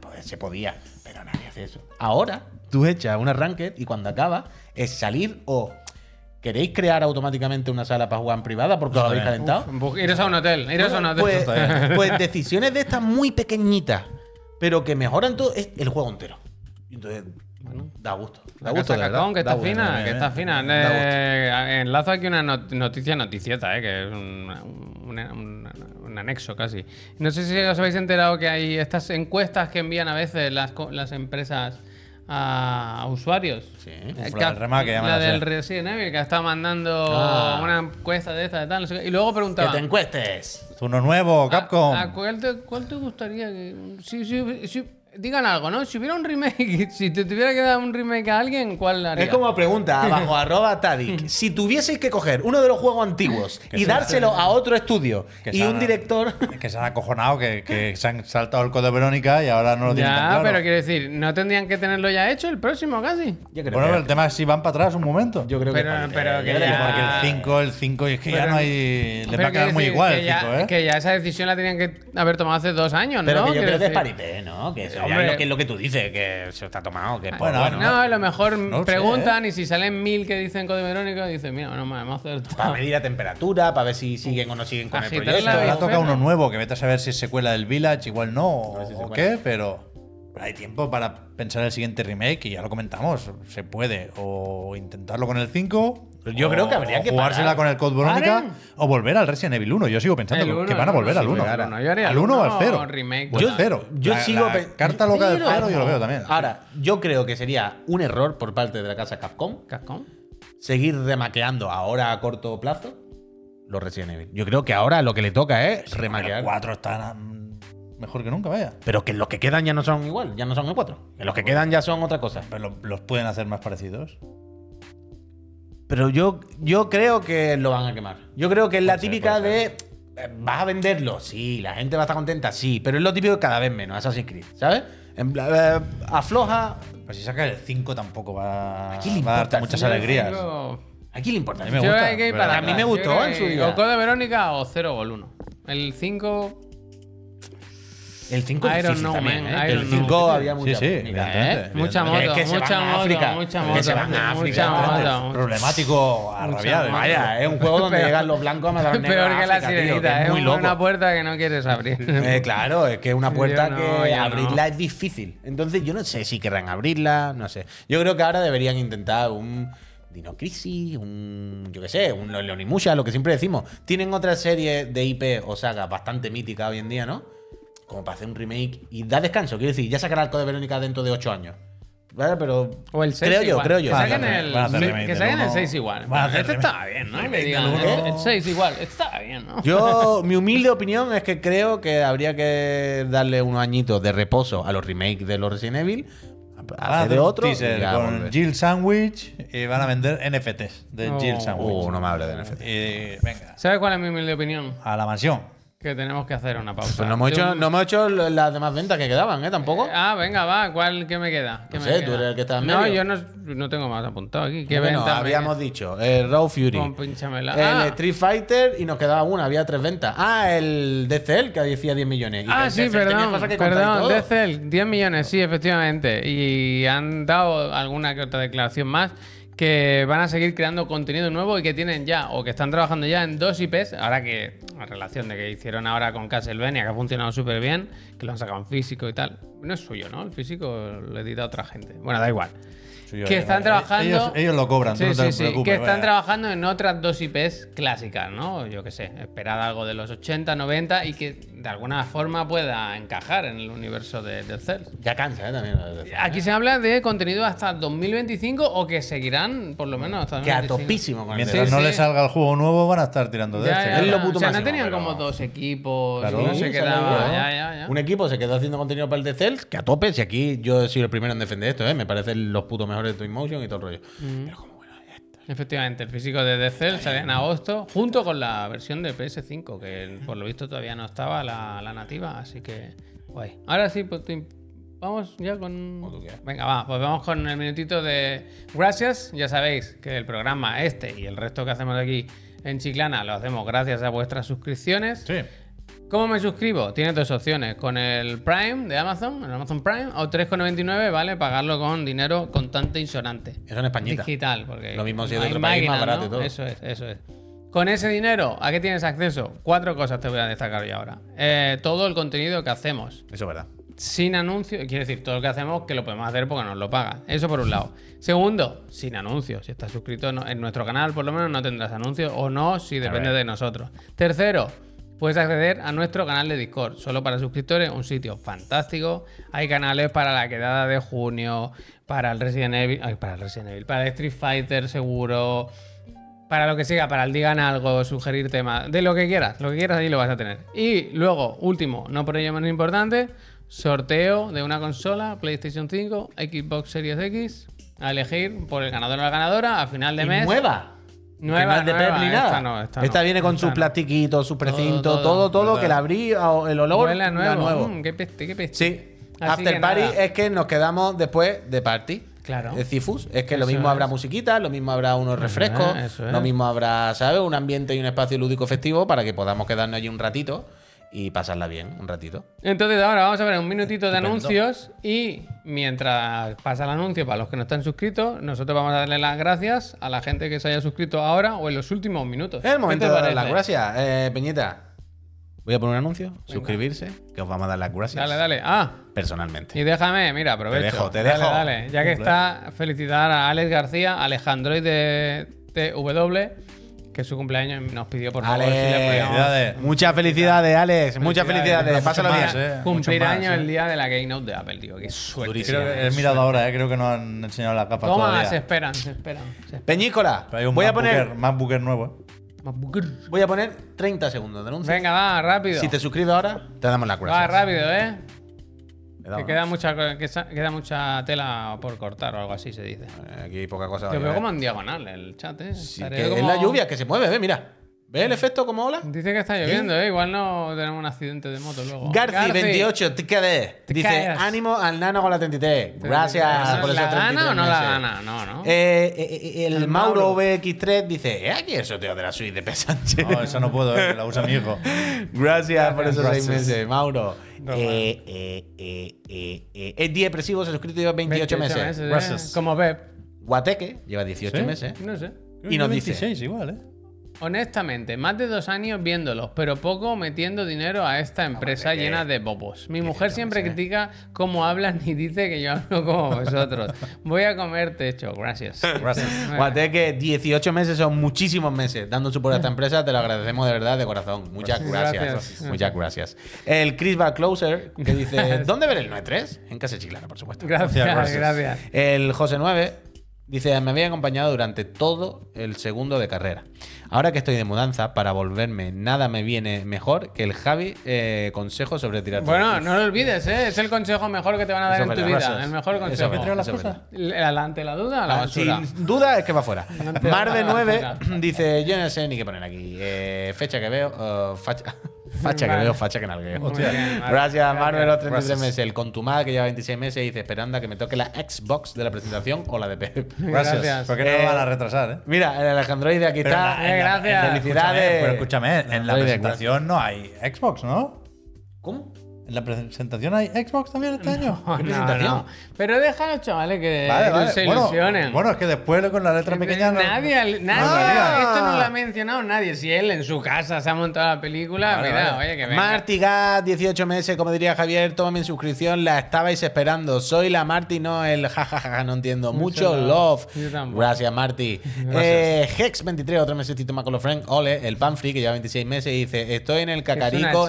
Pues se podía, pero nadie hace eso. Ahora, tú echas una ranked y cuando acaba es salir o. ¿Queréis crear automáticamente una sala para jugar en privada porque os habéis calentado? Bu- Iros a un hotel, iros a un hotel. Pues, [LAUGHS] pues decisiones de estas muy pequeñitas, pero que mejoran todo, es el juego entero. Entonces, da gusto. Da gusto, de verdad. Que está fina, que está fina. Eh, enlazo aquí una not- noticia noticieta, eh, que es un, un- un- un anexo casi. No sé si os habéis enterado que hay estas encuestas que envían a veces las empresas a, usuarios. Sí. Eh, que la remake, la del Resident Evil, que estado mandando Ah. una encuesta de esta, de tal, no sé qué, y luego Que preguntaba. te encuestes. Uno nuevo, Capcom. ¿A, a cuál, te, cuál te gustaría que.? Si, si- si- digan algo, ¿no? Si hubiera un remake, [LAUGHS] si te tuviera que dar un remake a alguien, ¿cuál haría? Es como pregunta abajo, [LAUGHS] arroba Tadik. Si tuvieseis que coger uno de los juegos antiguos y se- dárselo a otro estudio y un director. [LAUGHS] Que se han acojonado, que, que se han saltado el código Verónica y ahora no lo tienen tan Ya, claro. pero quiero decir, ¿no tendrían que tenerlo ya hecho el próximo casi? Yo creo Bueno, que- pero el tema es si van para atrás un momento. yo creo Pero- que. pero que ya- Porque el 5, el 5, es que ya no hay. Le va a quedar muy igual que el ya, 5, ¿eh? Que ya esa decisión la tenían que haber tomado hace dos años, Pero ¿no? que yo creo que es paripé, ¿no? Que eso Hombre. es lo que, lo que tú dices, que eso está tomado. Que Bueno, bueno, bueno. No, a lo mejor No sé, preguntan y si salen mil que dicen código Verónica, dicen, mira, no me hemos acertado. Para medir la temperatura, para ver si siguen o no siguen con el proyecto. la Ahora toca uno nuevo, que vete a saber si es secuela del Village, igual no, si se o qué, pero pero hay tiempo para pensar el siguiente remake y ya lo comentamos. Se puede o intentarlo con el 5. Yo o- creo que habría que jugársela parar. con el Code Verónica Paren. o volver al Resident Evil 1. Yo sigo pensando El que- uno, que van a el volver al sí, 1. claro, no, yo haría al el 1 o al uno 0. remake. O Yo- al 0. yo la, sigo la carta loca del Pero- 0 yo lo veo también. Ahora, yo creo que sería un error por parte de la casa Capcom seguir remaqueando ahora a corto plazo los Resident Evil. Yo creo que ahora lo que le toca es Los remaquear. 4 están mm, mejor que nunca, vaya. Pero que los que quedan ya no son igual, ya no son el 4. Que los que quedan ya son otra cosa. Pero lo- los pueden hacer más parecidos. Pero yo, yo creo que lo van a quemar. Yo creo que es la ser, típica de. eh, ¿Vas a venderlo? Sí, la gente va a estar contenta, sí. Pero es lo típico de cada vez menos, Assassin's Creed, ¿sabes? En eh, afloja. Pues si saca el 5 tampoco va, ¿A quién le va a darte muchas alegrías. ¿A quién le importa? A mí me gusta, a mí me gustó en su día. O Code Verónica o 0 o el 1. El 5. El 5 I es don't difícil know, también, man, ¿eh? I Que el don't 5 know. había Sí, mucha. sí, Mira, evidentemente, ¿eh? Mucha moto, Es que mucha moto, África, mucha que moto. se van a África, Mucha moto. Problemático a rabiar. ¿eh? Vaya, es un juego donde [LAUGHS] llegan los blancos a matar a los negros Peor que la África, tío, que sirenita, es es muy una loco. puerta que no quieres abrir. [LAUGHS] Eh, claro, es que es una puerta no, que no. abrirla es difícil. Entonces, yo no sé si querrán abrirla, no sé. Yo creo que ahora deberían intentar un Dino Crisis, un. Yo qué sé, un Leonimusha, lo que siempre decimos. Tienen otra serie de IP o saga bastante mítica hoy en día, ¿no? Como para hacer un remake y da descanso. Quiero decir, ya sacará el Code Verónica dentro de 8 años. ¿Vale? Pero. O el 6 Creo yo, igual. creo yo. Que saquen el, remake que saquen el uno. 6 igual. Este remake- estaba bien, ¿no? Remake digan, el- el 6 igual. Este estaba bien, ¿no? Yo, mi humilde opinión es que creo que habría que darle unos añitos de reposo a los remakes de los Resident Evil. Hacer de otro. y teaser ya con. Jill Sandwich y van a vender NFTs de Oh. Jill Sandwich. Uh, no me hable de NFT. Y venga, ¿Sabes cuál es mi humilde opinión? a la mansión. Que tenemos que hacer una pausa. Pues no hemos, hecho, un- no hemos hecho las demás ventas que quedaban, ¿eh? Tampoco. Ah, venga, va. ¿Cuál qué me queda? ¿Qué No me sé, queda? tú eres el que está en No, medio. yo no, no tengo más apuntado aquí. ¿Qué Bueno, venta me habíamos dicho el Raw Fury, el Ah. Street Fighter y nos quedaba una, había tres ventas. Ah, el DCL que decía 10 millones. Y Ah, sí, perdón. que Perdón, Cell, 10 millones, sí, efectivamente. Y han dado alguna que otra declaración más que van a seguir creando contenido nuevo y que tienen ya, o que están trabajando ya en dos IPs. Ahora que, a relación de que hicieron ahora con Castlevania, que ha funcionado súper bien, que lo han sacado en físico y tal. No es suyo, ¿no? El físico lo edita otra gente. Bueno, da igual. Que están trabajando. Ellos, ellos lo cobran, Sí, no te sí, preocupes. Que están vaya. trabajando en otras dos IPs clásicas, ¿no? Yo qué sé, esperad algo de los 80, 90 y que de alguna forma pueda encajar en el universo de, del Cells. Ya cansa, ¿eh? También. de Aquí ¿eh? se habla de contenido hasta 2025 o que seguirán por lo menos hasta Que a 2025. topísimo con el Mientras Sí, no sí. le salga el juego nuevo, van a estar tirando de Ya, este. ya, Es lo puto o sea, no tenían pero- como dos equipos, Claro. no se Sí, quedaba. salió. Ya, ya, ya. Un equipo se quedó haciendo contenido para el Death Cells, que a tope, si aquí yo he sido el primero en defender esto, ¿eh? me parecen los putos mejores de Twinmotion y todo el rollo. Pero como bueno, ya está. Efectivamente, el físico de The Cell sale en agosto, junto con la versión de PS5, que por lo visto todavía no estaba la, la nativa, así que guay. Ahora sí, pues, vamos ya con... Venga, va, pues vamos con el minutito de gracias. Ya sabéis que el programa este y el resto que hacemos aquí en Chiclana lo hacemos gracias a vuestras suscripciones. Sí. ¿Cómo me suscribo? Tienes dos opciones. Con el Prime de Amazon, el Amazon Prime, o 3,99, ¿vale? Pagarlo con dinero contante insonante. Eso en Españita. Digital, porque. Lo mismo si es de otro país, más barato y todo. Eso es, eso es. Con ese dinero, ¿a qué tienes acceso? Cuatro cosas te voy a destacar yo ahora. Eh, todo el contenido que hacemos. Eso es verdad. Sin anuncios, quiere decir, todo lo que hacemos que lo podemos hacer porque nos lo pagan. Eso por un lado. Segundo, sin anuncios. Si estás suscrito en nuestro canal, por lo menos no tendrás anuncios o no, si depende de nosotros. Tercero, puedes acceder a nuestro canal de Discord, solo para suscriptores, un sitio fantástico. Hay canales para la quedada de junio, para el Resident Evil, ay, para el Resident Evil, para el Street Fighter seguro. Para lo que siga, para el digan algo, sugerir temas, de lo que quieras, lo que quieras ahí lo vas a tener. Y luego, último, no por ello menos importante, sorteo de una consola, PlayStation 5, Xbox Series X, a elegir por el ganador o la ganadora a final de Y mes. nueva. Nueva, es de nueva, PEP ni esta nada. no, esta no, viene con esta sus no. plastiquitos, su precinto, todo, todo, todo, ¿verdad? que la abrí, o el olor, Huele nuevo. nuevo. Mm, qué peste, qué peste. Sí. Así After party nada. es que nos quedamos después de party. Claro. De Cifus. Es que lo Eso mismo habrá es. musiquita, lo mismo habrá unos refrescos, lo es. mismo habrá, ¿sabes? Un ambiente y un espacio lúdico festivo para que podamos quedarnos allí un ratito y pasarla bien un ratito. Entonces ahora vamos a ver un minutito de Estupendo. anuncios y mientras pasa el anuncio para los que no están suscritos, nosotros vamos a darle las gracias a la gente que se haya suscrito ahora o en los últimos minutos. Es el ¿Qué momento de dar las gracias. Eh, Peñita, voy a poner un anuncio, suscribirse, que os vamos a dar las gracias Dale, dale. Ah, personalmente. y déjame, mira, aprovecho. Te dejo, te Dale, dejo. Dale, Ya que está, felicitar a Alex García, Alejandroid de TW, que es su cumpleaños y nos pidió por favor si le Felicidades. Muchas felicidades, Alex. Muchas Felicidades. Pásalo más, bien. eh. cumplir años eh. el día de la Keynote de Apple, tío. Qué suerte. Durísimo. Creo que he mirado ahora, eh, creo que no han enseñado las gafas Toma, todavía. se esperan, se esperan. se esperan. Peñícola, Pero hay un voy a poner, Air- MacBook Air nuevo. eh. voy a poner 30 segundos de anuncio. Venga, va, rápido. Si te suscribes ahora, te damos las gracias. Va, rápido, ¿eh? Que queda mucha, que queda mucha tela por cortar o algo así se dice. Eh, Aquí hay poca cosa. Te vaya, veo eh. como en diagonal el chat, ¿eh? Sí, que como- Es la lluvia que se mueve, ve, mira. ¿Ves el efecto como ola? Dice que está lloviendo, ¿eh? Igual no tenemos un accidente de moto luego. Garci28, te quedé. Te Dice, callas. ánimo al nano con la 33. Gracias por esos ¿La 33 gana o no la meses. gana? No, ¿no? Eh, eh, eh, el, El Mauro, Mauro. VX3 dice, ¿eh? Aquí el sorteo de la suite de P. Sánchez. No, eso no puedo, eh, la usa mi hijo. [LAUGHS] Gracias por esos seis meses, Mauro. No, es 10 depresivo, se ha suscrito lleva 28, meses. Gracias. Como Pep. Guateque lleva 18 ¿Sí? meses. No sé. Y nos dice- 26 igual, ¿eh? Honestamente, más de dos años viéndolos, pero poco metiendo dinero a esta empresa hombre, llena de bobos. Mi mujer siempre critica cómo hablan y dice que yo hablo como [LAUGHS] vosotros. Voy a comer techo, gracias. [LAUGHS] Gracias. Guateque, 18 meses son muchísimos meses dando support a esta empresa. Te lo agradecemos de verdad, de corazón. Muchas gracias. Gracias. Muchas gracias. El Chris Bar Closer, que dice: [LAUGHS] ¿Dónde ver el 9-3? En casa chiclana, por supuesto. Gracias, Gracias, gracias. gracias. El José 9 dice: Me había acompañado durante todo el segundo de carrera. Ahora que estoy de mudanza, para volverme, nada me viene mejor que el Javi eh, consejo sobre tirar Bueno, no lo olvides, ¿eh? es el consejo mejor que te van a dar Eso en tu vida. gracias. El mejor consejo. verdad, las cosas? verdad. El- Ante la duda, a la Ah, basura. Sin duda es que va fuera. Mar de 9 basura. dice: Yo no sé ni qué poner aquí. Eh, fecha que veo. eh, facha, facha que veo, facha que nalgueo. Muy bien, vale. Gracias, Manuel, los 33 Gracias. meses. El contumada que lleva 26 meses dice: esperando a que me toque la Xbox de la presentación o la de Pep. [LAUGHS] Gracias. Gracias. Porque no Eh, lo van a retrasar, ¿eh? Mira, el Alejandroide aquí Pero está. en la- la- gracias. Felicidades. escúchame, Pero escúchame, en la presentación no hay Xbox, ¿no? ¿Cómo? ¿En la presentación hay Xbox también este [LAUGHS] año? No, ¿Qué no, presentación? no. Pero déjalo, chavales, que Vale, vale. se Bueno, ilusionen. bueno, es que después con la letra pequeña no. nadie, nadie esto no lo ha mencionado nadie. Si él en su casa se ha montado la película, Vale, mira, vale. oye, que venga. Marty Gat, 18 meses, como diría Javier, toma mi suscripción, la estabais esperando. Soy la Marty, no el jajaja, no entiendo. Mucho, Mucho love. love. Yo tampoco. Gracias, Marty. Eh, Hex23, otro mesecito más con los friends. Ole, el Panfree, que lleva 26 meses, y dice: Estoy en el cacarico.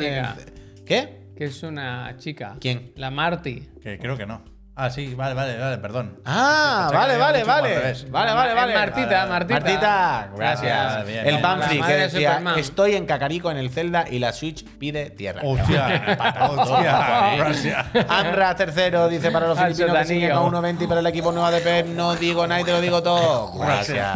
¿Qué? Que es una chica. ¿Quién? La Marty. Que creo que no. Ah, sí, vale, vale, vale, perdón. Ah, vale, vale, vale. Vale, vale, vale. Martita. Martita. Martita, gracias. Ah, bien, el La que decía. Estoy en Cacarico en el Zelda y la Switch pide tierra. Hostia, [LAUGHS] hostia, gracias. Amra tercero dice para los filipinos que siguen a 1.20 y para el equipo nueva de Pep no digo nada y te lo digo todo. Gracias.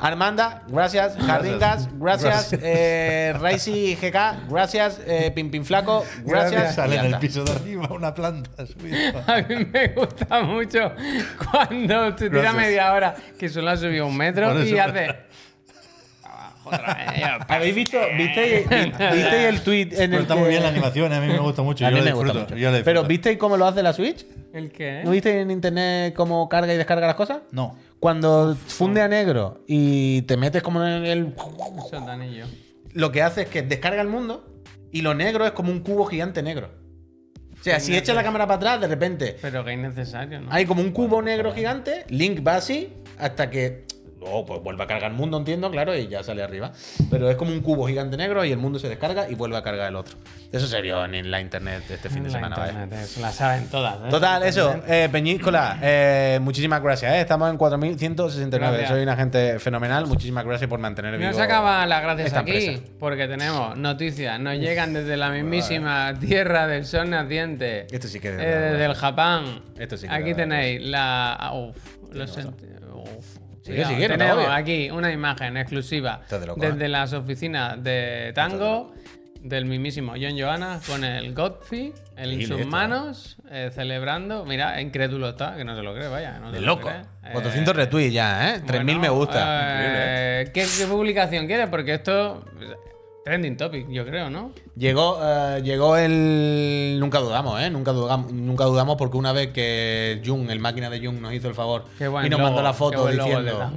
Armanda, gracias. Jarringas, gracias. Eh, Raisi GK, gracias. Eh, Pimpin Flaco, gracias. Sale Y ya en el piso de arriba una planta subida. [LAUGHS] A mí [LAUGHS] me gusta mucho cuando te tira Gracias. media hora, que solo ha subido un metro y hace. Abajo otra vez, ya, [LAUGHS] ¿Habéis visto? ¿Visteis, [LAUGHS] visteis el tweet en Pero el está que- muy bien la animación, a mí me gusta mucho. A yo mí lo me gusta disfruto, mucho. yo lo disfruto. Pero ¿visteis cómo lo hace la Switch? ¿El qué? ¿No visteis en internet cómo carga y descarga las cosas? No. Cuando funde a negro y te metes como en el Sotanillo. lo que hace es que descarga el mundo y lo negro es como un cubo gigante negro. O sea, si echa la cámara para atrás, de repente Pero que innecesario, ¿no? hay como un cubo negro gigante, Link va así hasta que luego pues vuelve a cargar el mundo, entiendo, claro, y ya sale arriba. Pero es como un cubo gigante negro y el mundo se descarga y vuelve a cargar el otro. Eso se vio en la internet este fin de La semana, internet, eso la saben todas. ¿eh? Total, eso. Eh, Peñíscola, eh, muchísimas gracias. ¿eh? Estamos en 4.169. Gracias. Soy una gente fenomenal. Muchísimas gracias por mantener vivo No se acaban las gracias aquí, empresa. porque tenemos noticias, nos llegan desde la mismísima tierra del sol naciente, Esto sí que es de eh, Japón. Esto sí que aquí tenéis la. ah, Uf, lo sent- tenemos aquí una imagen exclusiva de loco, ¿eh? desde las oficinas de Tango del mismísimo John Johanna con el Increíble en sus manos, eh, celebrando. Mira, incrédulo está, que no se lo cree, vaya. no De lo loco. cree. Eh, 400 retweets ya, ¿eh? 3.000 me gusta. eh, ¿qué, qué publicación quieres? Porque esto. Trending topic, yo creo, ¿no? Llegó, eh, llegó el. Nunca dudamos, ¿eh? Nunca dudamos, nunca dudamos porque una vez que Jung, el máquina de Jung, nos hizo el favor y nos logo, mandó la foto diciendo.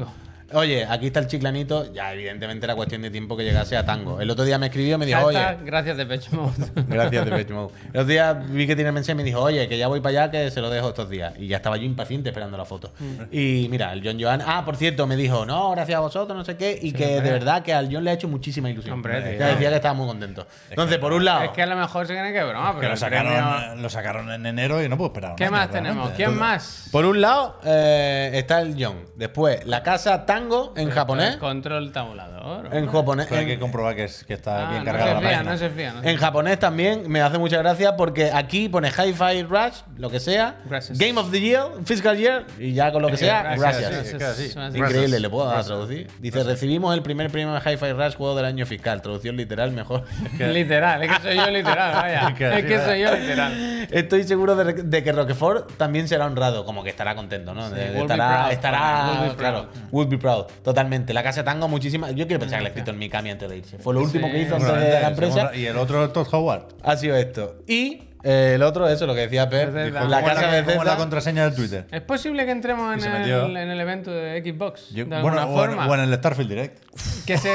Oye, aquí está el chiclanito. Ya, evidentemente era cuestión de tiempo que llegase a Tango. El otro día me escribió y me dijo, oye. Gracias de Pecho Mode. [LAUGHS] Gracias, Depeche Mode. El otro día vi que tiene el mensaje y me dijo, oye, que ya voy para allá, que se lo dejo estos días. Y ya estaba yo impaciente esperando la foto. Mm. Y mira, el John Johan. Ah, por cierto, me dijo, no, gracias a vosotros, no sé qué. Y que de verdad que al John le ha hecho muchísima ilusión. Hombre, ya decía que estaba muy contento. Entonces, por un lado. es que a lo mejor se creen que es broma, Que pero lo sacaron, premio- lo sacaron en enero y no puedo esperar. ¿Qué año, más realmente. tenemos? ¿Quién Entonces, más? Por un lado eh, está el John. Después, la casa Tango en japonés. Control tabulador. En japonés. Pero hay que comprobar que, es- que está Ah, bien no cargada la fía, página. no se fía. no se en japonés también me hace mucha gracia porque aquí pone Hi-Fi Rush, lo que sea. Gracias. Game of the Year, Fiscal Year, y ya con lo que sea, gracias. gracias, es que gracias. Increíble, le puedo dar traducir. Dice, recibimos el primer premio de Hi-Fi Rush juego del año fiscal. Traducción literal, mejor. [LAUGHS] Literal, es que soy yo literal, vaya. [LAUGHS] Es que es que soy yo literal. Estoy seguro de, de que Roquefort también será honrado, como que estará contento, ¿no? De- de- will be estará, proud, estará claro, would be proud, totalmente. La casa Tango, muchísimas. Yo quiero pensar que le he escrito en Mikami antes de irse. Fue lo último Sí. que hizo antes de la empresa. Y el otro, Todd Howard. Ha sido esto. Y eh, el otro, eso, lo que decía Pep, Bethesda. dijo, la ¿Cómo es casa de ¿Cómo es la Bethesda. contraseña del Twitter? ¿Es posible que entremos en el, en el evento de Xbox? Yo- de bueno, alguna o en, forma. o en el Starfield Direct. Que se.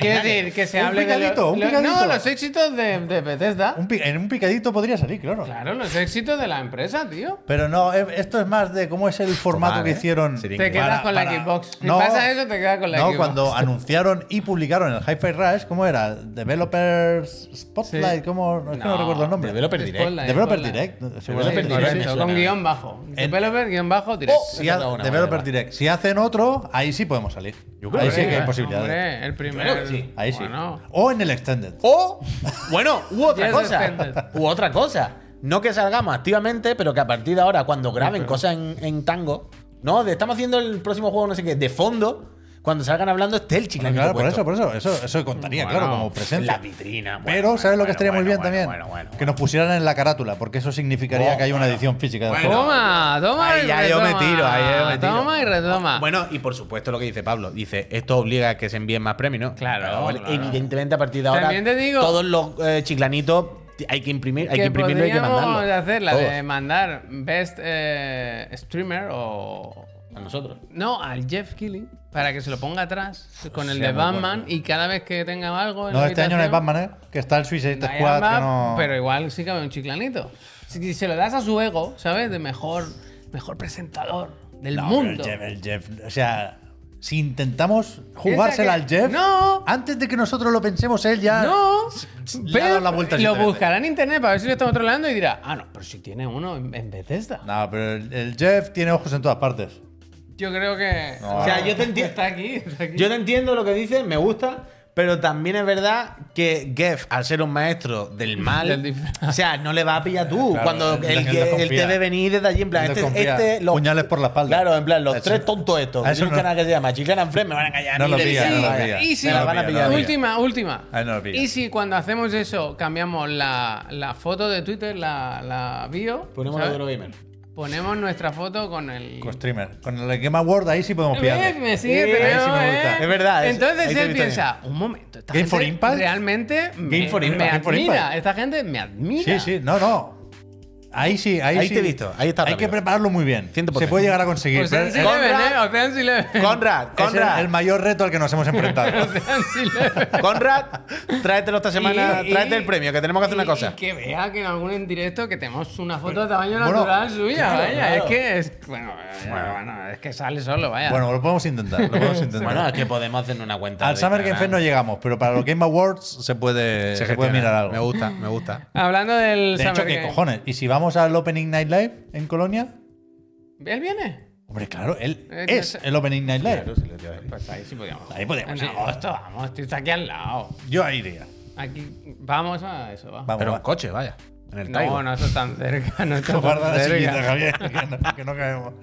que- decir, que se Un hable de. picadito, lo- un lo- picadito. no, los éxitos de, de Bethesda. Un en un picadito podría salir, claro. Claro, los éxitos de la empresa, tío. Pero no, eh, esto es más de cómo es el formato Tomar, que ¿eh? hicieron. Te quedas con la para- Xbox. Si no, pasa eso, te quedas con la no, Xbox. cuando [LAUGHS] anunciaron y publicaron el Hi-Fi Rush, ¿cómo era? Developers Spotlight, Sí. ¿cómo? Es que no No, recuerdo el nombre. Developer Direct. Developer. Direct. Developer. Direct, con guion bajo. Developer, guion bajo, direct. Oh, Si una, Developer. Direct. Si hacen otro, ahí sí podemos salir. creo ahí que sí que hay posibilidades. Hombre, el primer. Creo que sí. Ahí sí. Bueno, O en el Extended. O, bueno, hubo otra cosa. Hubo otra cosa. No que salgamos activamente, pero que a partir de ahora, cuando graben cosas en, en tango, no, de estamos haciendo el próximo juego, no sé qué, de fondo, cuando salgan hablando esté el chiclanito Claro, por eso, por eso. Eso, eso contaría, Bueno, claro, como presencia. La vitrina. bueno, Pero, bueno, ¿sabes lo que bueno, estaría muy bien bueno, también? Bueno, bueno, Que nos pusieran en la carátula, porque eso significaría Oh, que hay una edición física del Bueno. juego. Toma, toma Ahí ya yo me tiro, ahí yo me tiro. Toma y retoma. Bueno, y por supuesto lo que dice Pablo. Dice, esto obliga a que se envíen más premios, ¿no? Claro, claro. Evidentemente, a partir de ahora, También te digo- todos los eh, chiclanitos hay que imprimir, hay que, que imprimirlo y hay que podríamos mandarlo. hacer la Todos. de mandar Best eh, Streamer o... A nosotros. No, al Jeff Keighley para que se lo ponga atrás con el de Batman y cada vez que tenga algo en No, la este año no hay habitación, Batman, ¿eh? Que está el Suicide no Squad, que no... Pero igual sí cabe un chiclanito. Si se lo das a su ego, ¿sabes? De mejor, mejor presentador del No, mundo. El Jeff, el Jeff, o sea, si intentamos jugársela que- al Jeff, No. antes de que nosotros lo pensemos, él ya. No, le ha dado la vuelta lo buscará en internet para ver si lo estamos troleando y dirá, ah, no, pero si tiene uno en, en Bethesda. No, pero el, el Jeff tiene ojos en todas partes. Yo creo que. No. O sea, yo te entiendo. Está aquí, está aquí. Yo te entiendo lo que dices, me gusta, pero también es verdad que Geff, al ser un maestro del mal, Del o sea, no le va a pillar tú. Claro, cuando él- él te ve venir desde allí, en plan, este, este los- Puñales por la espalda. Claro, en plan, los Eso- tres tontos estos. a tiene un no- canal que se llama Chicken Friend, me van a a No mí lo pilla, no lo pilla. Y si, Me la van a pillar. pilla. última, última. No. Y si cuando hacemos eso cambiamos la, la foto de Twitter, la, la bio, Ponemos la ¿sabes? de Eurogamer. Ponemos nuestra foto con el. Con streamer. Con el Game Award ahí sí podemos ¿Ves? pillarle. Me sigue Sí, sí me ¿eh? gusta. Es verdad, es- Entonces él piensa, un momento, esta Game gente for Impact? realmente me, Game for Impact, me Game for admira. Impact. Esta gente me admira. Sí, sí, no, no. Ahí sí, ahí, Ahí sí. te he visto, ahí está Hay rápido. que prepararlo muy bien. 100%. Se puede llegar a conseguir. pero Ocean's es- Eleven, Conrad- ¿eh? Ocean's Eleven. Conrad, es el, mayor reto al que nos hemos enfrentado. [LAUGHS] Ocean's Eleven. Conrad, tráetelo esta semana, Y- tráete y- el premio, que tenemos que hacer una cosa. Y que vea que en algún en directo que tenemos una foto de tamaño Bueno, natural suya, claro, vaya. claro. Es que es. Bueno, bueno, bueno, es que sale solo, vaya. bueno, lo podemos intentar. Lo podemos [LAUGHS] intentar. Bueno, es que podemos hacer una cuenta. Al Summer Game. Fest no llegamos, pero para los Game Awards se puede, se, puede mirar algo. Me gusta, me gusta. Hablando del. De hecho, Summer ¿qué Game- cojones? ¿Y si vamos al Opening Night Live en Colonia? ¿Él viene? Hombre, claro, él Eh, es el Opening Night Live. Pues ahí sí podíamos. Ahí podemos En ir. agosto, vamos, estoy está aquí al lado. Yo ahí iría. Aquí, vamos a eso, va. Vamos, Pero en va. coche, vaya. En el No, Taigo. no está tan cerca, no está tan Guarda la cerca. Javier, que no, que no caemos.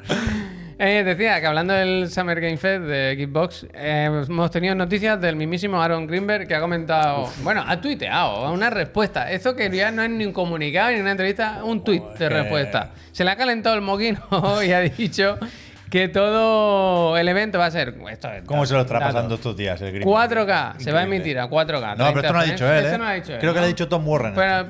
Eh, decía que hablando del Summer Game Fest de Xbox, eh, hemos tenido noticias del mismísimo Aaron Greenberg que ha comentado, bueno, ha tuiteado una respuesta. Esto que ya no es ni un comunicado ni una entrevista, un tuit de que- respuesta. Se le ha calentado el moquino [LAUGHS] y ha dicho que todo el evento va a ser. Esto es ¿Cómo se lo está pasando estos días el Green? 4K, se va a emitir a 4K. No, pero esto no lo ha 30 dicho él, ¿eh? no lo ha dicho él. Creo que ¿no? lo ha dicho Tom Warren. Pero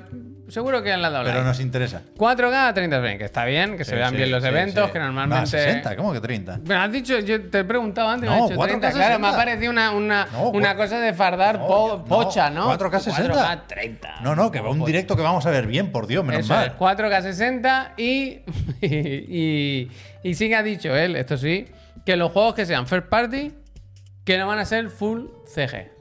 seguro que han dado Pero like. nos interesa. 4K a 30 frames, que está bien, que se Sí, vean sí, bien los sí, eventos, que No, normalmente. a 60, ¿cómo que 30? Me has dicho, yo te he preguntado antes, No, me has dicho 4K 30. Claro, me ha 60. parecido una, una, No, una cosa de fardar No, po- no, pocha, ¿no? 4K 60. 4K 30. No, no, que va un directo que vamos a ver bien, por Dios, menos Eso es, mal. 4K 60 [LAUGHS] y, y, y sí que ha dicho él, esto sí, que los juegos que sean first party, que no van a ser full CG.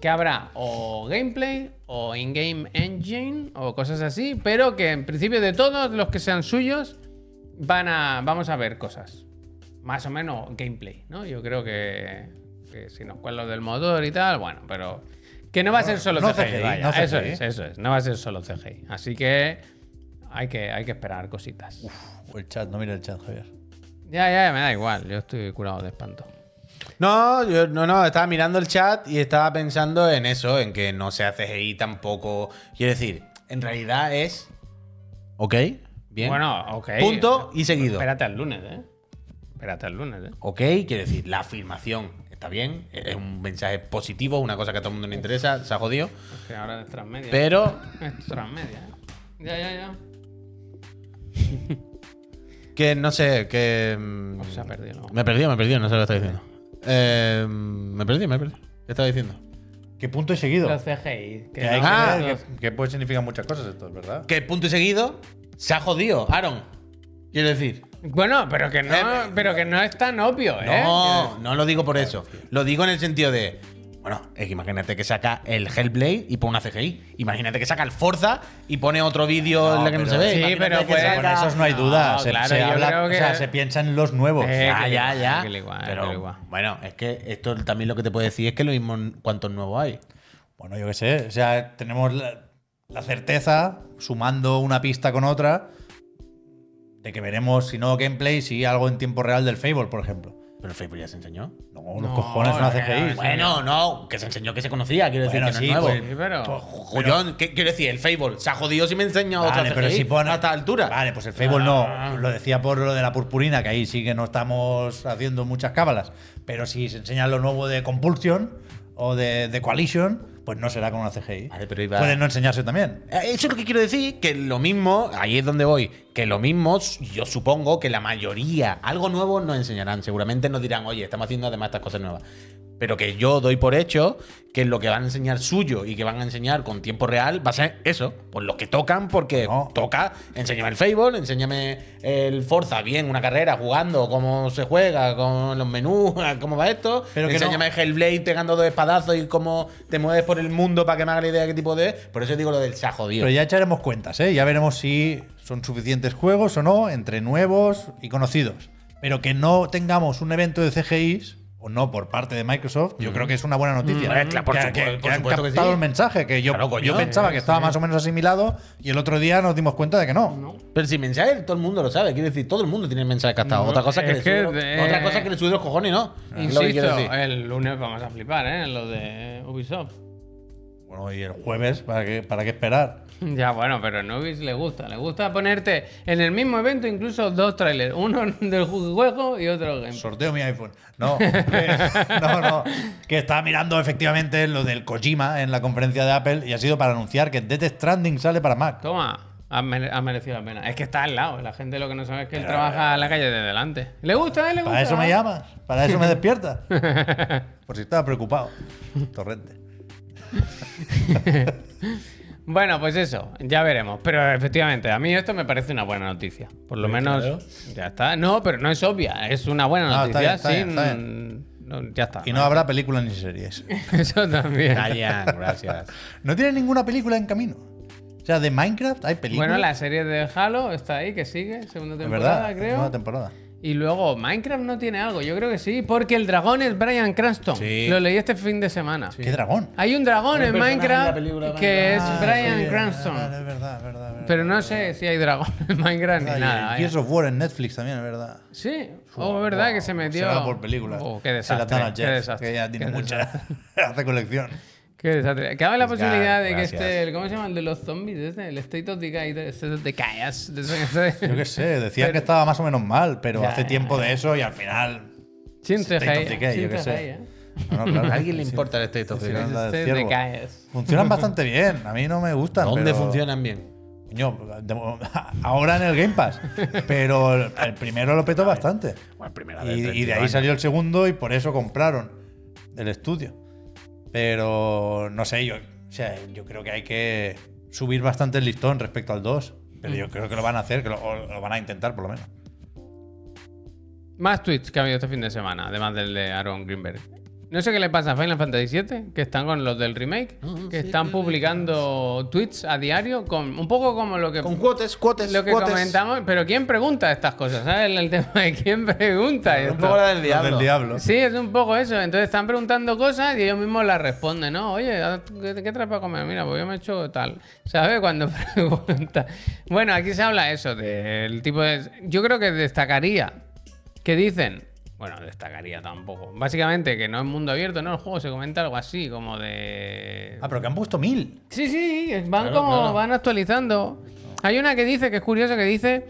Que habrá o gameplay o in-game engine o cosas así, pero que en principio de todos los que sean suyos van a, vamos a ver cosas. Más o menos gameplay, ¿no? Yo creo que, que si nos cuela lo del motor y tal, bueno, pero que no va a ser solo no CGI. CGI, vaya. no Eso CGI. es, eso es. No va a ser solo CGI. Así que hay que, hay que esperar cositas. O el chat, no mira el chat, Javier. Ya, ya, me da igual. Yo estoy curado de espanto. No, yo no, no, estaba mirando el chat y estaba pensando en eso, en que no sea CGI tampoco. Quiero decir, en realidad es. Ok, bien. Bueno, ok. Punto y seguido. Espérate al lunes, ¿eh? Espérate al lunes, ¿eh? Ok, quiero decir, la afirmación está bien, es un mensaje positivo, una cosa que a todo el mundo le interesa, se ha jodido. Es que ahora es transmedia. Pero Es transmedia, ¿eh? Ya, ya, ya. [LAUGHS] que no sé, que. mm, O se ha perdido. Me he perdido, me he perdido, no sé lo que estaba diciendo. Eh, me perdí, me perdí. ¿Qué estaba diciendo? ¿Qué punto y seguido? Los CGI. Que hay no- Ah. que ver que, que puede significar muchas cosas esto, es verdad. Que punto y seguido se ha jodido, Aaron. Quiero decir. Bueno, pero que no, Eh, pero que no es tan obvio, ¿eh? No, no lo digo por eso. Lo digo en el sentido de. Bueno, es que imagínate que saca el Hellblade y pone una CGI. Imagínate que saca el Forza y pone otro vídeo en la que no se ve. Sí, Imagínate pero saca- Con esos no hay duda. No, se, claro, se yo habla- creo que- o sea, se piensa en los nuevos. Eh, Ya, ya, ya. que le igual, Pero igual. bueno, es que esto también lo que te puede decir es que lo mismo cuántos nuevos hay. Bueno, yo qué sé. O sea, tenemos la, la certeza, sumando una pista con otra, de que veremos, si no gameplay, si algo en tiempo real del Fable, por ejemplo. Pero el Facebook ya se enseñó. No, los No, cojones son eh, CGI. Bueno, no, que se enseñó que se conocía, quiero decir Bueno, que no sí, es nuevo. pues, pero. Jollón, ¿qué quiero decir? El Fable se ha jodido si me enseña otra Vale, pero CGI si pone a esta altura. Vale, pues el Fable Ah. no. Lo decía por lo de la purpurina, que ahí sí que no estamos haciendo muchas cábalas. Pero si se enseña lo nuevo de Compulsion o de, de Coalition, pues no será con una CGI. Vale, pero iba- Puede no enseñarse también. Eh, Eso es lo que quiero decir, que lo mismo, ahí es donde voy, que lo mismo, yo supongo que la mayoría, algo nuevo nos enseñarán, seguramente nos dirán, oye, estamos haciendo además estas cosas nuevas. Pero que yo doy por hecho que lo que van a enseñar suyo y que van a enseñar con tiempo real va a ser eso, pues lo que tocan, porque No. toca, enséñame el Fable, enséñame el Forza bien, una carrera, jugando, cómo se juega, con los menús, [LAUGHS] cómo va esto, Pero que enséñame el Hellblade pegando dos espadazos y cómo te mueves por el mundo para que me haga la idea de qué tipo de... Por eso digo lo del se ha jodido. Pero ya echaremos cuentas, ¿eh? Ya veremos si son suficientes juegos o no, entre nuevos y conocidos. Pero que no tengamos un evento de CGIs, o no por parte de Microsoft, yo creo que es una buena noticia. Mm, claro, por que, supuesto, que- que por han captado sí. el mensaje, que yo, Claro, coño. yo pensaba que estaba más o menos asimilado y el otro día nos dimos cuenta de que no. No. Pero si mensaje todo el mundo lo sabe, quiero decir, todo el mundo tiene el mensaje captado. No, otra cosa es que, de- otra cosa es que le sube los cojones, ¿no? Insisto, decir. el lunes vamos a flipar, ¿eh? Lo de Ubisoft. Bueno, y el jueves, ¿para qué, para qué esperar? [LAUGHS] Ya, bueno, pero a Nubis le gusta. Le gusta ponerte en el mismo evento incluso dos trailers. Uno [LAUGHS] del juego y otro game. Sorteo mi iPhone. No, [LAUGHS] no, no. Que estaba mirando efectivamente lo del Kojima en la conferencia de Apple y ha sido para anunciar que Death Stranding sale para Mac. Toma. Ha, mere- ha merecido la pena. Es que está al lado. La gente lo que no sabe es que él trabaja en la calle de delante. ¿Le gusta? ¿eh? ¿Le gusta? Para eso me llamas, para eso me despiertas. Por si estaba preocupado. Torrente. Bueno, pues eso, ya veremos. Pero efectivamente, a mí esto me parece una buena noticia. Por lo menos, claro. ya está. No, pero no es obvia, es una buena está noticia. ya está. Y no habrá películas ni series. [LAUGHS] Eso también. Gracias. [LAUGHS] No tiene ninguna película en camino. O sea, de Minecraft hay películas. Bueno, la serie de Halo está ahí, que sigue, segunda temporada, verdad, creo. nueva temporada. Y luego, Minecraft no tiene algo, yo creo que sí, porque el dragón es Brian Cranston. Sí. Lo leí este fin de semana. ¿Qué dragón? Hay un dragón Un en personaje en la Minecraft película de que es Minecraft. Ah, Brian sí, Cranston. Es verdad, es verdad, es verdad. Pero no sé si hay dragón [LAUGHS] en Minecraft Ah, ni y nada. vaya. Gears of War en Netflix también, es verdad. Sí, oh, es verdad que se metió. Se va por películas. Oh, qué Se desastre. la dan a qué Jeff, desastre. que ya tiene qué mucha. [LAUGHS] Hace colección. Qué desastre. Cabe la Pues posibilidad de que este, ¿cómo se llama? El de los zombies, este, el State of Decay, este de de ese- Yo qué sé, decían Pero- que estaba más o menos mal, pero Ya, hace tiempo de eso y al final. Sin State of Decay, yo qué sé. ¿eh? No, no, claro. ¿A alguien le importa el State of Sí, Decay? Funcionan bastante bien. A mí no me gustan. ¿Dónde pero- funcionan bien? Coño, de- [LAUGHS] ahora en el Game Pass. Pero el, el primero lo petó bastante. Bueno, primera Y, y de ahí salió el segundo y por eso compraron el estudio. Pero no sé, yo, o sea, yo creo que hay que subir bastante el listón respecto al 2. Pero yo creo que lo van a hacer, que lo, o lo van a intentar por lo menos. Más tweets que ha habido este fin de semana, además del de Aaron Greenberg. No sé qué le pasa a Final Fantasy VII, que están con los del remake, que están publicando tweets a diario, con un poco como lo que, Con cuotes, cuotes, lo que comentamos. Pero ¿quién pregunta estas cosas? ¿Sabes? El, tema de quién [LAUGHS] pregunta. Un esto? poco la del Los diablo. del diablo. Sí, es un poco eso. Entonces están preguntando cosas y ellos mismos las responden, ¿no? Oye, ¿qué, qué traes para comer? Mira, pues yo me he hecho tal. ¿Sabes? Cuando [LAUGHS] pregunta. Bueno, aquí se habla eso, del tipo de. Yo creo que destacaría que dicen. Bueno, destacaría tampoco. Básicamente que no es mundo abierto, ¿no? El juego se comenta algo así, como de. Ah, pero que han puesto mil. Sí, sí, van Claro, como, claro. van actualizando. Hay una que dice, que es curioso, que dice,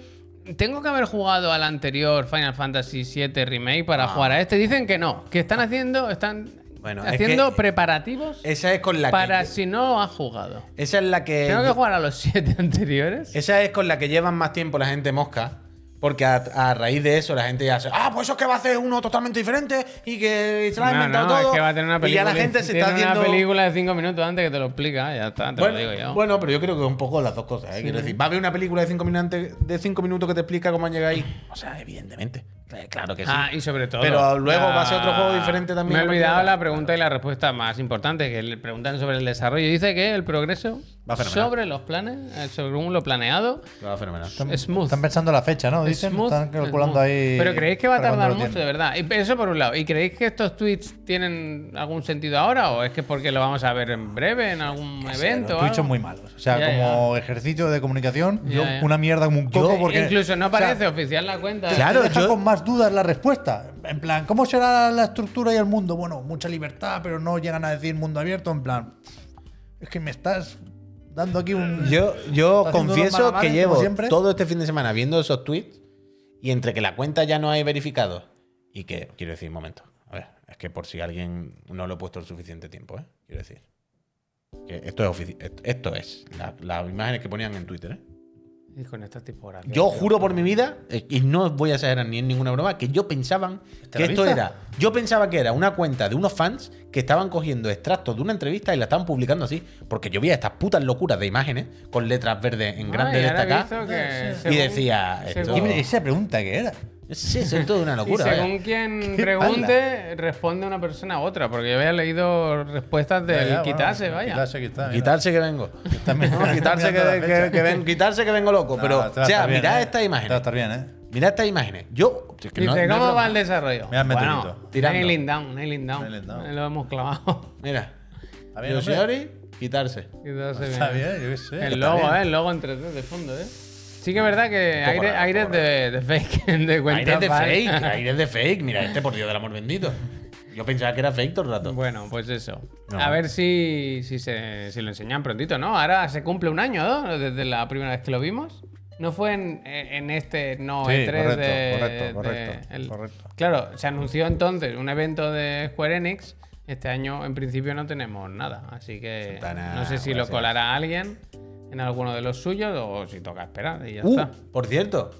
tengo que haber jugado al anterior Final Fantasy VII Remake para jugar a este. Dicen que no, que están haciendo, están Bueno, es haciendo que preparativos Esa es con la para que. si no has jugado. Esa es la que. Tengo que jugar a los siete [LAUGHS] anteriores. Esa es con la que llevan más tiempo la gente mosca. Porque a, a raíz de eso la gente ya se. Ah, pues eso es que va a hacer uno totalmente diferente y que se lo ha No, inventado no, todo. es que va a tener una y película. ya la gente se tiene está haciendo. una película de cinco minutos antes que te lo explica, ya está, te Bueno, lo digo yo. bueno, pero yo creo que un poco las dos cosas. ¿eh? Quiero decir, va a haber una película de 5 minutos, de cinco minutos que te explica cómo han llegado ahí. O sea, evidentemente. Eh, Claro que sí. Ah, y sobre todo. Pero luego va a ser otro juego diferente también. Me he olvidado la pregunta y la respuesta más importante, que le preguntan sobre el desarrollo. Dice que el progreso Va fenomenal. sobre los planes, eh, según lo planeado, Va fenomenal. Están, Smooth. están pensando la fecha, ¿no? Dicen, Smooth, están calculando smooth. ahí. Pero creéis que va a tardar mucho, de verdad. Y eso por un lado. ¿Y creéis que estos tweets tienen algún sentido ahora? ¿O es que porque lo vamos a ver en breve, en algún evento? Los algo? son muy malos. O sea, Ya, como ejercicio de comunicación, Ya, yo- ya. una mierda como un coco. porque, Incluso no o sea, parece oficial la cuenta. Claro, yo- con más dudas la respuesta. en plan, ¿cómo será la estructura y el mundo? Bueno, mucha libertad, pero no llegan a decir mundo abierto. En plan, es que me estás dando aquí un. Yo, yo confieso que llevo todo este fin de semana viendo esos tweets y entre que la cuenta ya no hay verificado y que, quiero decir, un momento, a ver, es que por si alguien no lo he puesto el suficiente tiempo, ¿eh? Quiero decir. Que esto es esto- Esto es la- las imágenes que ponían en Twitter, ¿eh? Y con esta tipografía. Yo juro por mi vida, eh, y no voy a exagerar ni en ninguna broma, que yo pensaban ¿Te que esto era. Yo pensaba que era una cuenta de unos fans que estaban cogiendo extractos de una entrevista y la estaban publicando así. Porque yo veía estas putas locuras de imágenes con letras verdes en grande que Y según- decía, esto- según- ¿Qué- Esa pregunta que era. Sí, eso es toda una Y locura. vaya. según quien [LAUGHS] pregunte, responde una persona a otra. Porque yo había leído respuestas bueno, quitarse, vaya. Quitarse, quitarse. mira. Quitarse que vengo. [LAUGHS] No, quitarse, que, que- que ven- quitarse que vengo loco. No, Pero, o sea, bien, mirad ¿eh? estas a imágenes. estar bien, ¿eh? Mirad estas imágenes. Yo. es que Dice, no- ¿cómo va el desarrollo? Mira el bueno. Tirando. nailing down, nailing down. Nailing down. Lo hemos clavado. Mira. Está bien. Yoshiori, quitarse. Quitarse Está bien. bien, yo qué sé. El está logo, bien. ¿eh? El logo en 3D de fondo, ¿eh? Sí que es verdad que aire, de, de fake, [LAUGHS] de cuenta Aires de fake, [LAUGHS] aires de fake. Mira, este por Dios del amor bendito. Yo pensaba que era fake todo el rato. Bueno, pues eso. No. A ver si, si, se, si lo enseñan prontito, ¿no? Ahora se cumple un año, ¿no? Desde la primera vez que lo vimos. No fue en, en este no Sí, E3 correcto, de, correcto, de- correcto, el- correcto. Claro, se anunció entonces un evento de Square Enix. Este año en principio no tenemos nada, así que Santana, no sé si lo colará alguien en alguno de los suyos o si toca esperar y ya Uh, está. por cierto.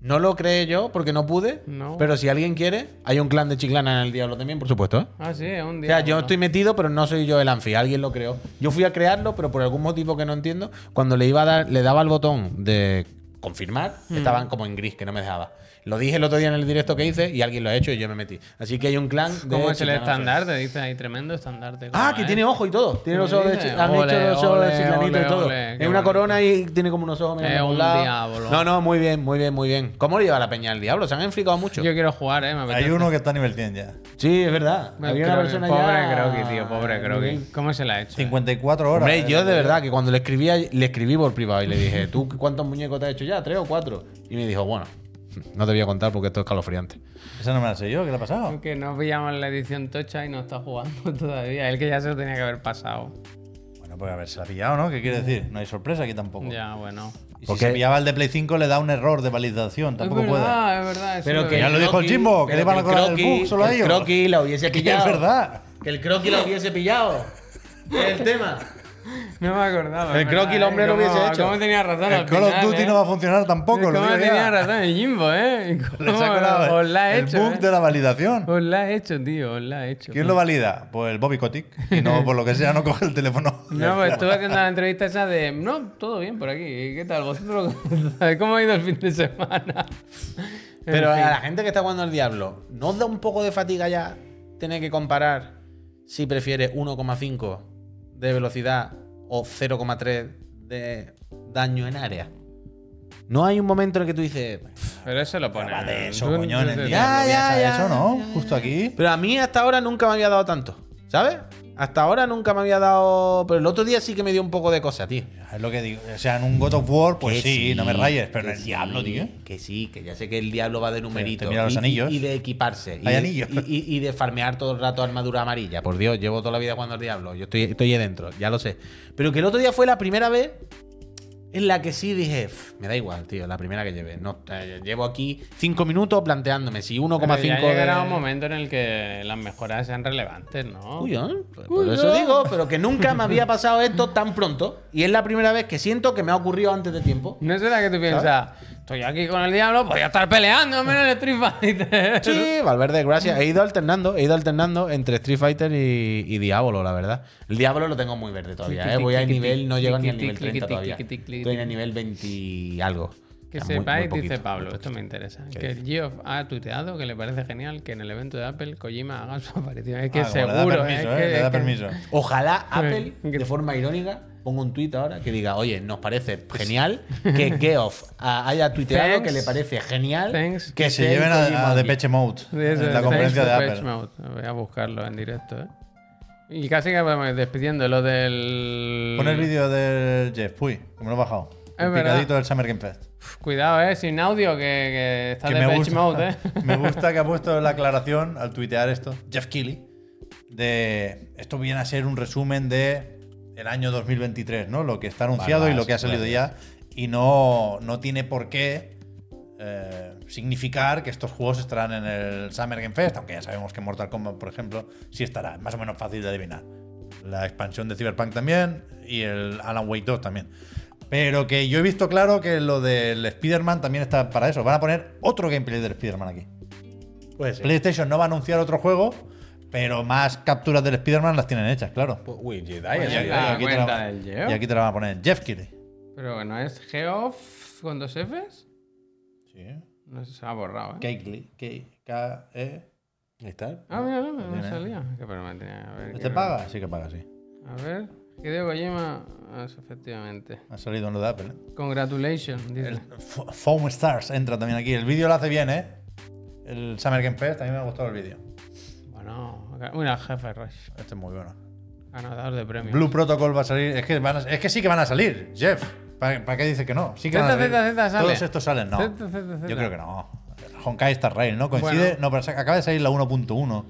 No lo creé yo porque no pude. No. Pero si alguien quiere, hay un clan de Chiclana en el Diablo también, por supuesto. ¿eh? Ah, sí, es un O día. sea, yo estoy metido, pero no soy yo el anfi. Alguien lo creó. Yo fui a crearlo, pero por algún motivo que no entiendo, cuando le iba a dar, le daba el botón de confirmar, Hmm. estaban como en gris, que no me dejaba. Lo dije el otro día en el directo que hice y alguien lo ha hecho y yo me metí. Así que hay un clan de ¿Cómo es el estandarte? Dice ahí, tremendo estandarte. Ah, ¿cómo que es? tiene ojo y todo. Tiene los ¿Qué ojos de Han Ole, hecho los ojos ole, de chiclanito ole, y todo. es una corona y tiene como unos ojos por un lado. diablo. No, no, muy bien, muy bien, muy bien. ¿Cómo lo lleva la peña al diablo? Se han enfricado mucho. Yo quiero jugar, eh. Me Hay uno que está a nivel 100 ya. Sí, es verdad. Me Había una persona pobre ya. Croqui, tío, pobre Croqui. ¿Cómo se la ha hecho? eh? 54 horas. Hombre, eh, yo de verdad que cuando le escribía, le escribí por privado y le dije, ¿tú cuántos muñecos te has hecho ya? ¿Tres o cuatro? Y me dijo, bueno, no te voy a contar porque esto es calofriante. Esa no me la sé yo, ¿qué le ha pasado? Aunque no pillamos la edición tocha y no está jugando [LAUGHS] todavía. El que ya se lo tenía que haber pasado. Bueno, pues a ver, se la ha pillado, ¿no? ¿Qué quiere decir? No hay sorpresa aquí tampoco. Ya, bueno. Y si Porque- se pillaba el de Play 5 le da un error de validación, tampoco es puede. verdad, es verdad. eso Pero lo que vi. Ya lo dijo el Jimbo, que le iban a colar el bug solo a que el ellos. croquis la hubiese [LAUGHS] Que pillado. es verdad. Que el croquis la hubiese pillado. Es el tema. [LAUGHS] No me acordaba. El croquis el hombre lo hubiese hecho. Cómo tenía razón. El al Call of Duty ¿eh? no va a funcionar tampoco. lo ¿Cómo digo tenía ya. razón el Jimbo, eh? [LAUGHS] ¿Cómo colado os la he el hecho? bug eh? de la validación. Os la he hecho, tío, os la he hecho. ¿Quién lo valida? Pues el Bobby Kotick. Y no, por lo que sea, no coge el teléfono. [LAUGHS] No, pues estuve haciendo la entrevista esa de. No, todo bien por aquí. ¿Qué tal? ¿Vosotros cómo ha ido el fin de semana? Pero a la gente que está jugando al Diablo, ¿no os da un poco de fatiga ya tener que comparar si prefiere 1,5 de velocidad o 0,3 de daño en área? No hay un momento en el que tú dices. Pero eso lo pone. De eso, tú- coño, en el tú- día. Ya, ya, ya, Eso, ¿no? Justo aquí. Pero a mí hasta ahora nunca me había dado tanto, ¿sabes? Hasta ahora nunca me había dado. Pero el otro día sí que me dio un poco de cosa, tío. Es lo que digo. O sea, en un God of War, pues sí, no me rayes. Pero en el sí, Diablo, tío. Que sí, que ya sé que el diablo va de numerito. te mira los y, anillos. Y, y de equiparse. y Hay de- anillos. Y, y- y de farmear todo el rato armadura amarilla. Por Dios, llevo toda la vida jugando al diablo. Yo estoy, estoy ahí dentro, ya lo sé. Pero que el otro día fue la primera vez en la que sí dije, "Uf, me da igual, tío, la primera que llevé. No, eh, llevo aquí cinco minutos planteándome si 1,5 Pero ya llegará de- un momento en el que las mejoras sean relevantes, ¿no? Uy, ¿eh? Por- Por eso digo, pero que nunca me había pasado esto tan pronto. Y es la primera vez que siento que me ha ocurrido antes de tiempo. ¿No será que tú piensas, estoy aquí con el diablo, podía estar peleando menos en el Street Fighter? Sí, Valverde, gracias. He ido alternando, he ido alternando entre Street Fighter y, y Diablo, la verdad. El Diablo lo tengo muy verde todavía, ¿eh? Voy al Cliquiti, nivel, no llego ni al nivel 30 cliquiti, todavía. Estoy en el nivel 20 y algo. Que sepáis, muy dice poquito, Pablo, esto me interesa, ¿Qué que el Geoff ha tuiteado que le parece genial que en el evento de Apple Kojima haga su [LAUGHS] aparición. Es que Ah, le seguro, permiso, es ¿eh? que- Le es da que- permiso. Ojalá [LAUGHS] Apple, de forma irónica, ponga un tuit ahora que diga, oye, nos parece genial que Geoff haya tuiteado Thanks. que le parece genial Thanks. Que se lleven a, a. Depeche Mode Sí, en es, la conferencia de Apple. Mode. Voy a buscarlo en directo, ¿eh? Y casi que vamos despidiendo lo del. Pon el vídeo del Jeff Puy, que me lo he bajado. El verdad. picadito del Summer Game Fest. Uf, Cuidado, eh, sin audio, que, que está Que de gusta, mode, [LAUGHS] eh. me [LAUGHS] gusta que ha puesto la aclaración al tuitear esto, Jeff Keighley, de esto viene a ser un resumen de el año 2023, ¿no? Lo que está anunciado Vale, y lo que ha vale. salido ya y no, no tiene por qué eh, significar que estos juegos estarán en el Summer Game Fest, aunque ya sabemos que Mortal Kombat, por ejemplo, sí estará, es más o menos fácil de adivinar. La expansión de Cyberpunk también y el Alan Wake 2 también. Pero que yo he visto claro que lo del Spider-Man también está para eso. Van a poner otro gameplay del Spider-Man aquí. Pues PlayStation no va a anunciar otro juego, pero más capturas del Spider-Man las tienen hechas, claro. Uy, Jedi. Pues la aquí te cuenta la, del Geo. y aquí te la van a poner Jeff Keighley. Pero no es Geoff con dos Fs. Sí. No sé, se ha borrado, eh. Keighley. K-E. Ahí está. Ah, mira, no, no Tiene. salía. Que tenía- a ver, ¿Este quiero- paga? Sí que paga, sí. A ver. Hideo Kojima. Ah, eso, efectivamente. Ha salido en lo de Apple. ¿eh? Congratulations, dice. Foam Stars entra también aquí. El vídeo lo hace bien, ¿eh? El Summer Game Fest, a mí me ha gustado el vídeo. Mira, jefe Rush. Este es muy bueno. Ganador de premios. Blue Protocol va a salir. Es que, van a- es que sí que van a salir, Jeff. ¿Para, para qué dice que no? Sí que van a salir. Z, Z sale. Todos estos salen, no. Z, Z, Z. Yo creo que no. Honkai Star Rail, ¿no? Coincide. Bueno. No, pero acaba de salir la 1.1.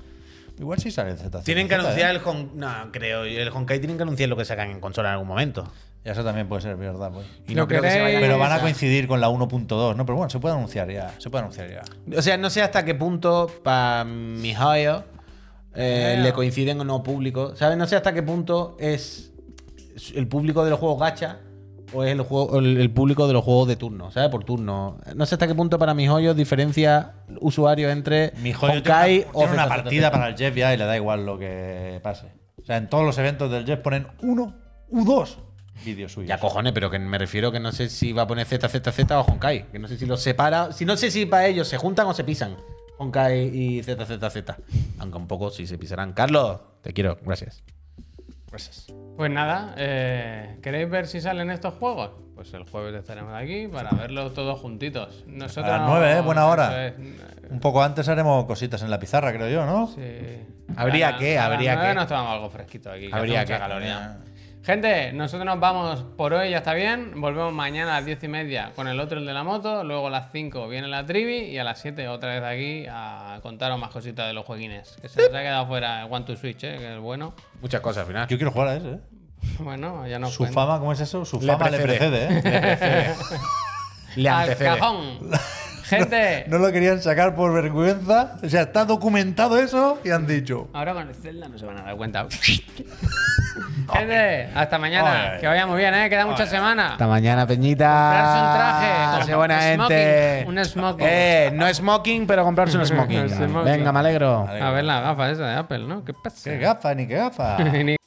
Igual sí sale el Z. Tienen que Z, anunciar ¿eh? el Hon... No, creo. El Honkai tienen que anunciar lo que sacan en consola en algún momento. Y eso también puede ser verdad, pues. Y Lo no creo que se vayan Pero van a coincidir con la 1.2, ¿no? Pero bueno, se puede anunciar ya. Se puede anunciar ya. O sea, no sé hasta qué punto para mi joyo eh, Claro. le coinciden o no público. ¿Sabes? No sé hasta qué punto es el público de los juegos gacha o es el, juego, el, el público de los juegos de turno, ¿sabes? Por turno. No sé hasta qué punto para mi joyo diferencia usuarios entre Mi joyo Honkai tiene una, o tiene una partida para el Jeff ya y le da igual lo que pase. O sea, en todos los eventos del Jeff ponen uno u dos vídeos suyos. Ya cojones, pero que me refiero que no sé si va a poner ZZZ o Honkai. Que no sé si los separa. Si no sé si para ellos se juntan o se pisan. Honkai y ZZZ. Aunque un poco sí se pisarán. Carlos, te quiero. Gracias. Gracias. Pues nada, eh, ¿queréis ver si salen estos juegos? Pues el jueves estaremos aquí para verlos todos juntitos. Nosotros A las nueve, ¿eh? Buena hora. es, Un poco antes haremos cositas en la pizarra, creo yo, ¿no? sí. Habría A la- que, a las habría nueve que. Nos tomamos algo fresquito aquí. que Habría que. caloría. Gente, nosotros nos vamos por hoy, ya está bien. Volvemos mañana a las 10 y media con el otro, el de la moto. Luego a las 5 viene la trivi y a las 7 otra vez aquí a contaros más cositas de los jueguines. Que se nos ha quedado fuera el One to Switch, ¿eh? que es bueno. Muchas cosas al final. Yo quiero jugar a ese, ¿eh? [LAUGHS] Bueno, ya nos Su cuenta. fama, ¿cómo es eso? Su Le fama le precede. ¿eh? Le [LAUGHS] Al antecede. cajón. [LAUGHS] Gente, no lo querían sacar por vergüenza. O sea, está documentado eso y han dicho. ahora con el Zelda no se van a dar cuenta. [LAUGHS] Gente, hasta mañana. Que vaya muy bien, ¿eh? Queda mucha semana. Hasta mañana, Peñita. Comprarse un traje. Sé buena Smoking, gente. un smoking. Eh, no smoking, pero comprarse un smoking. [LAUGHS] Un smoking. Venga, me alegro. A ver la gafa esa de Apple, ¿no? ¿Qué pasa? ¿Qué gafa, ni qué gafa? [LAUGHS]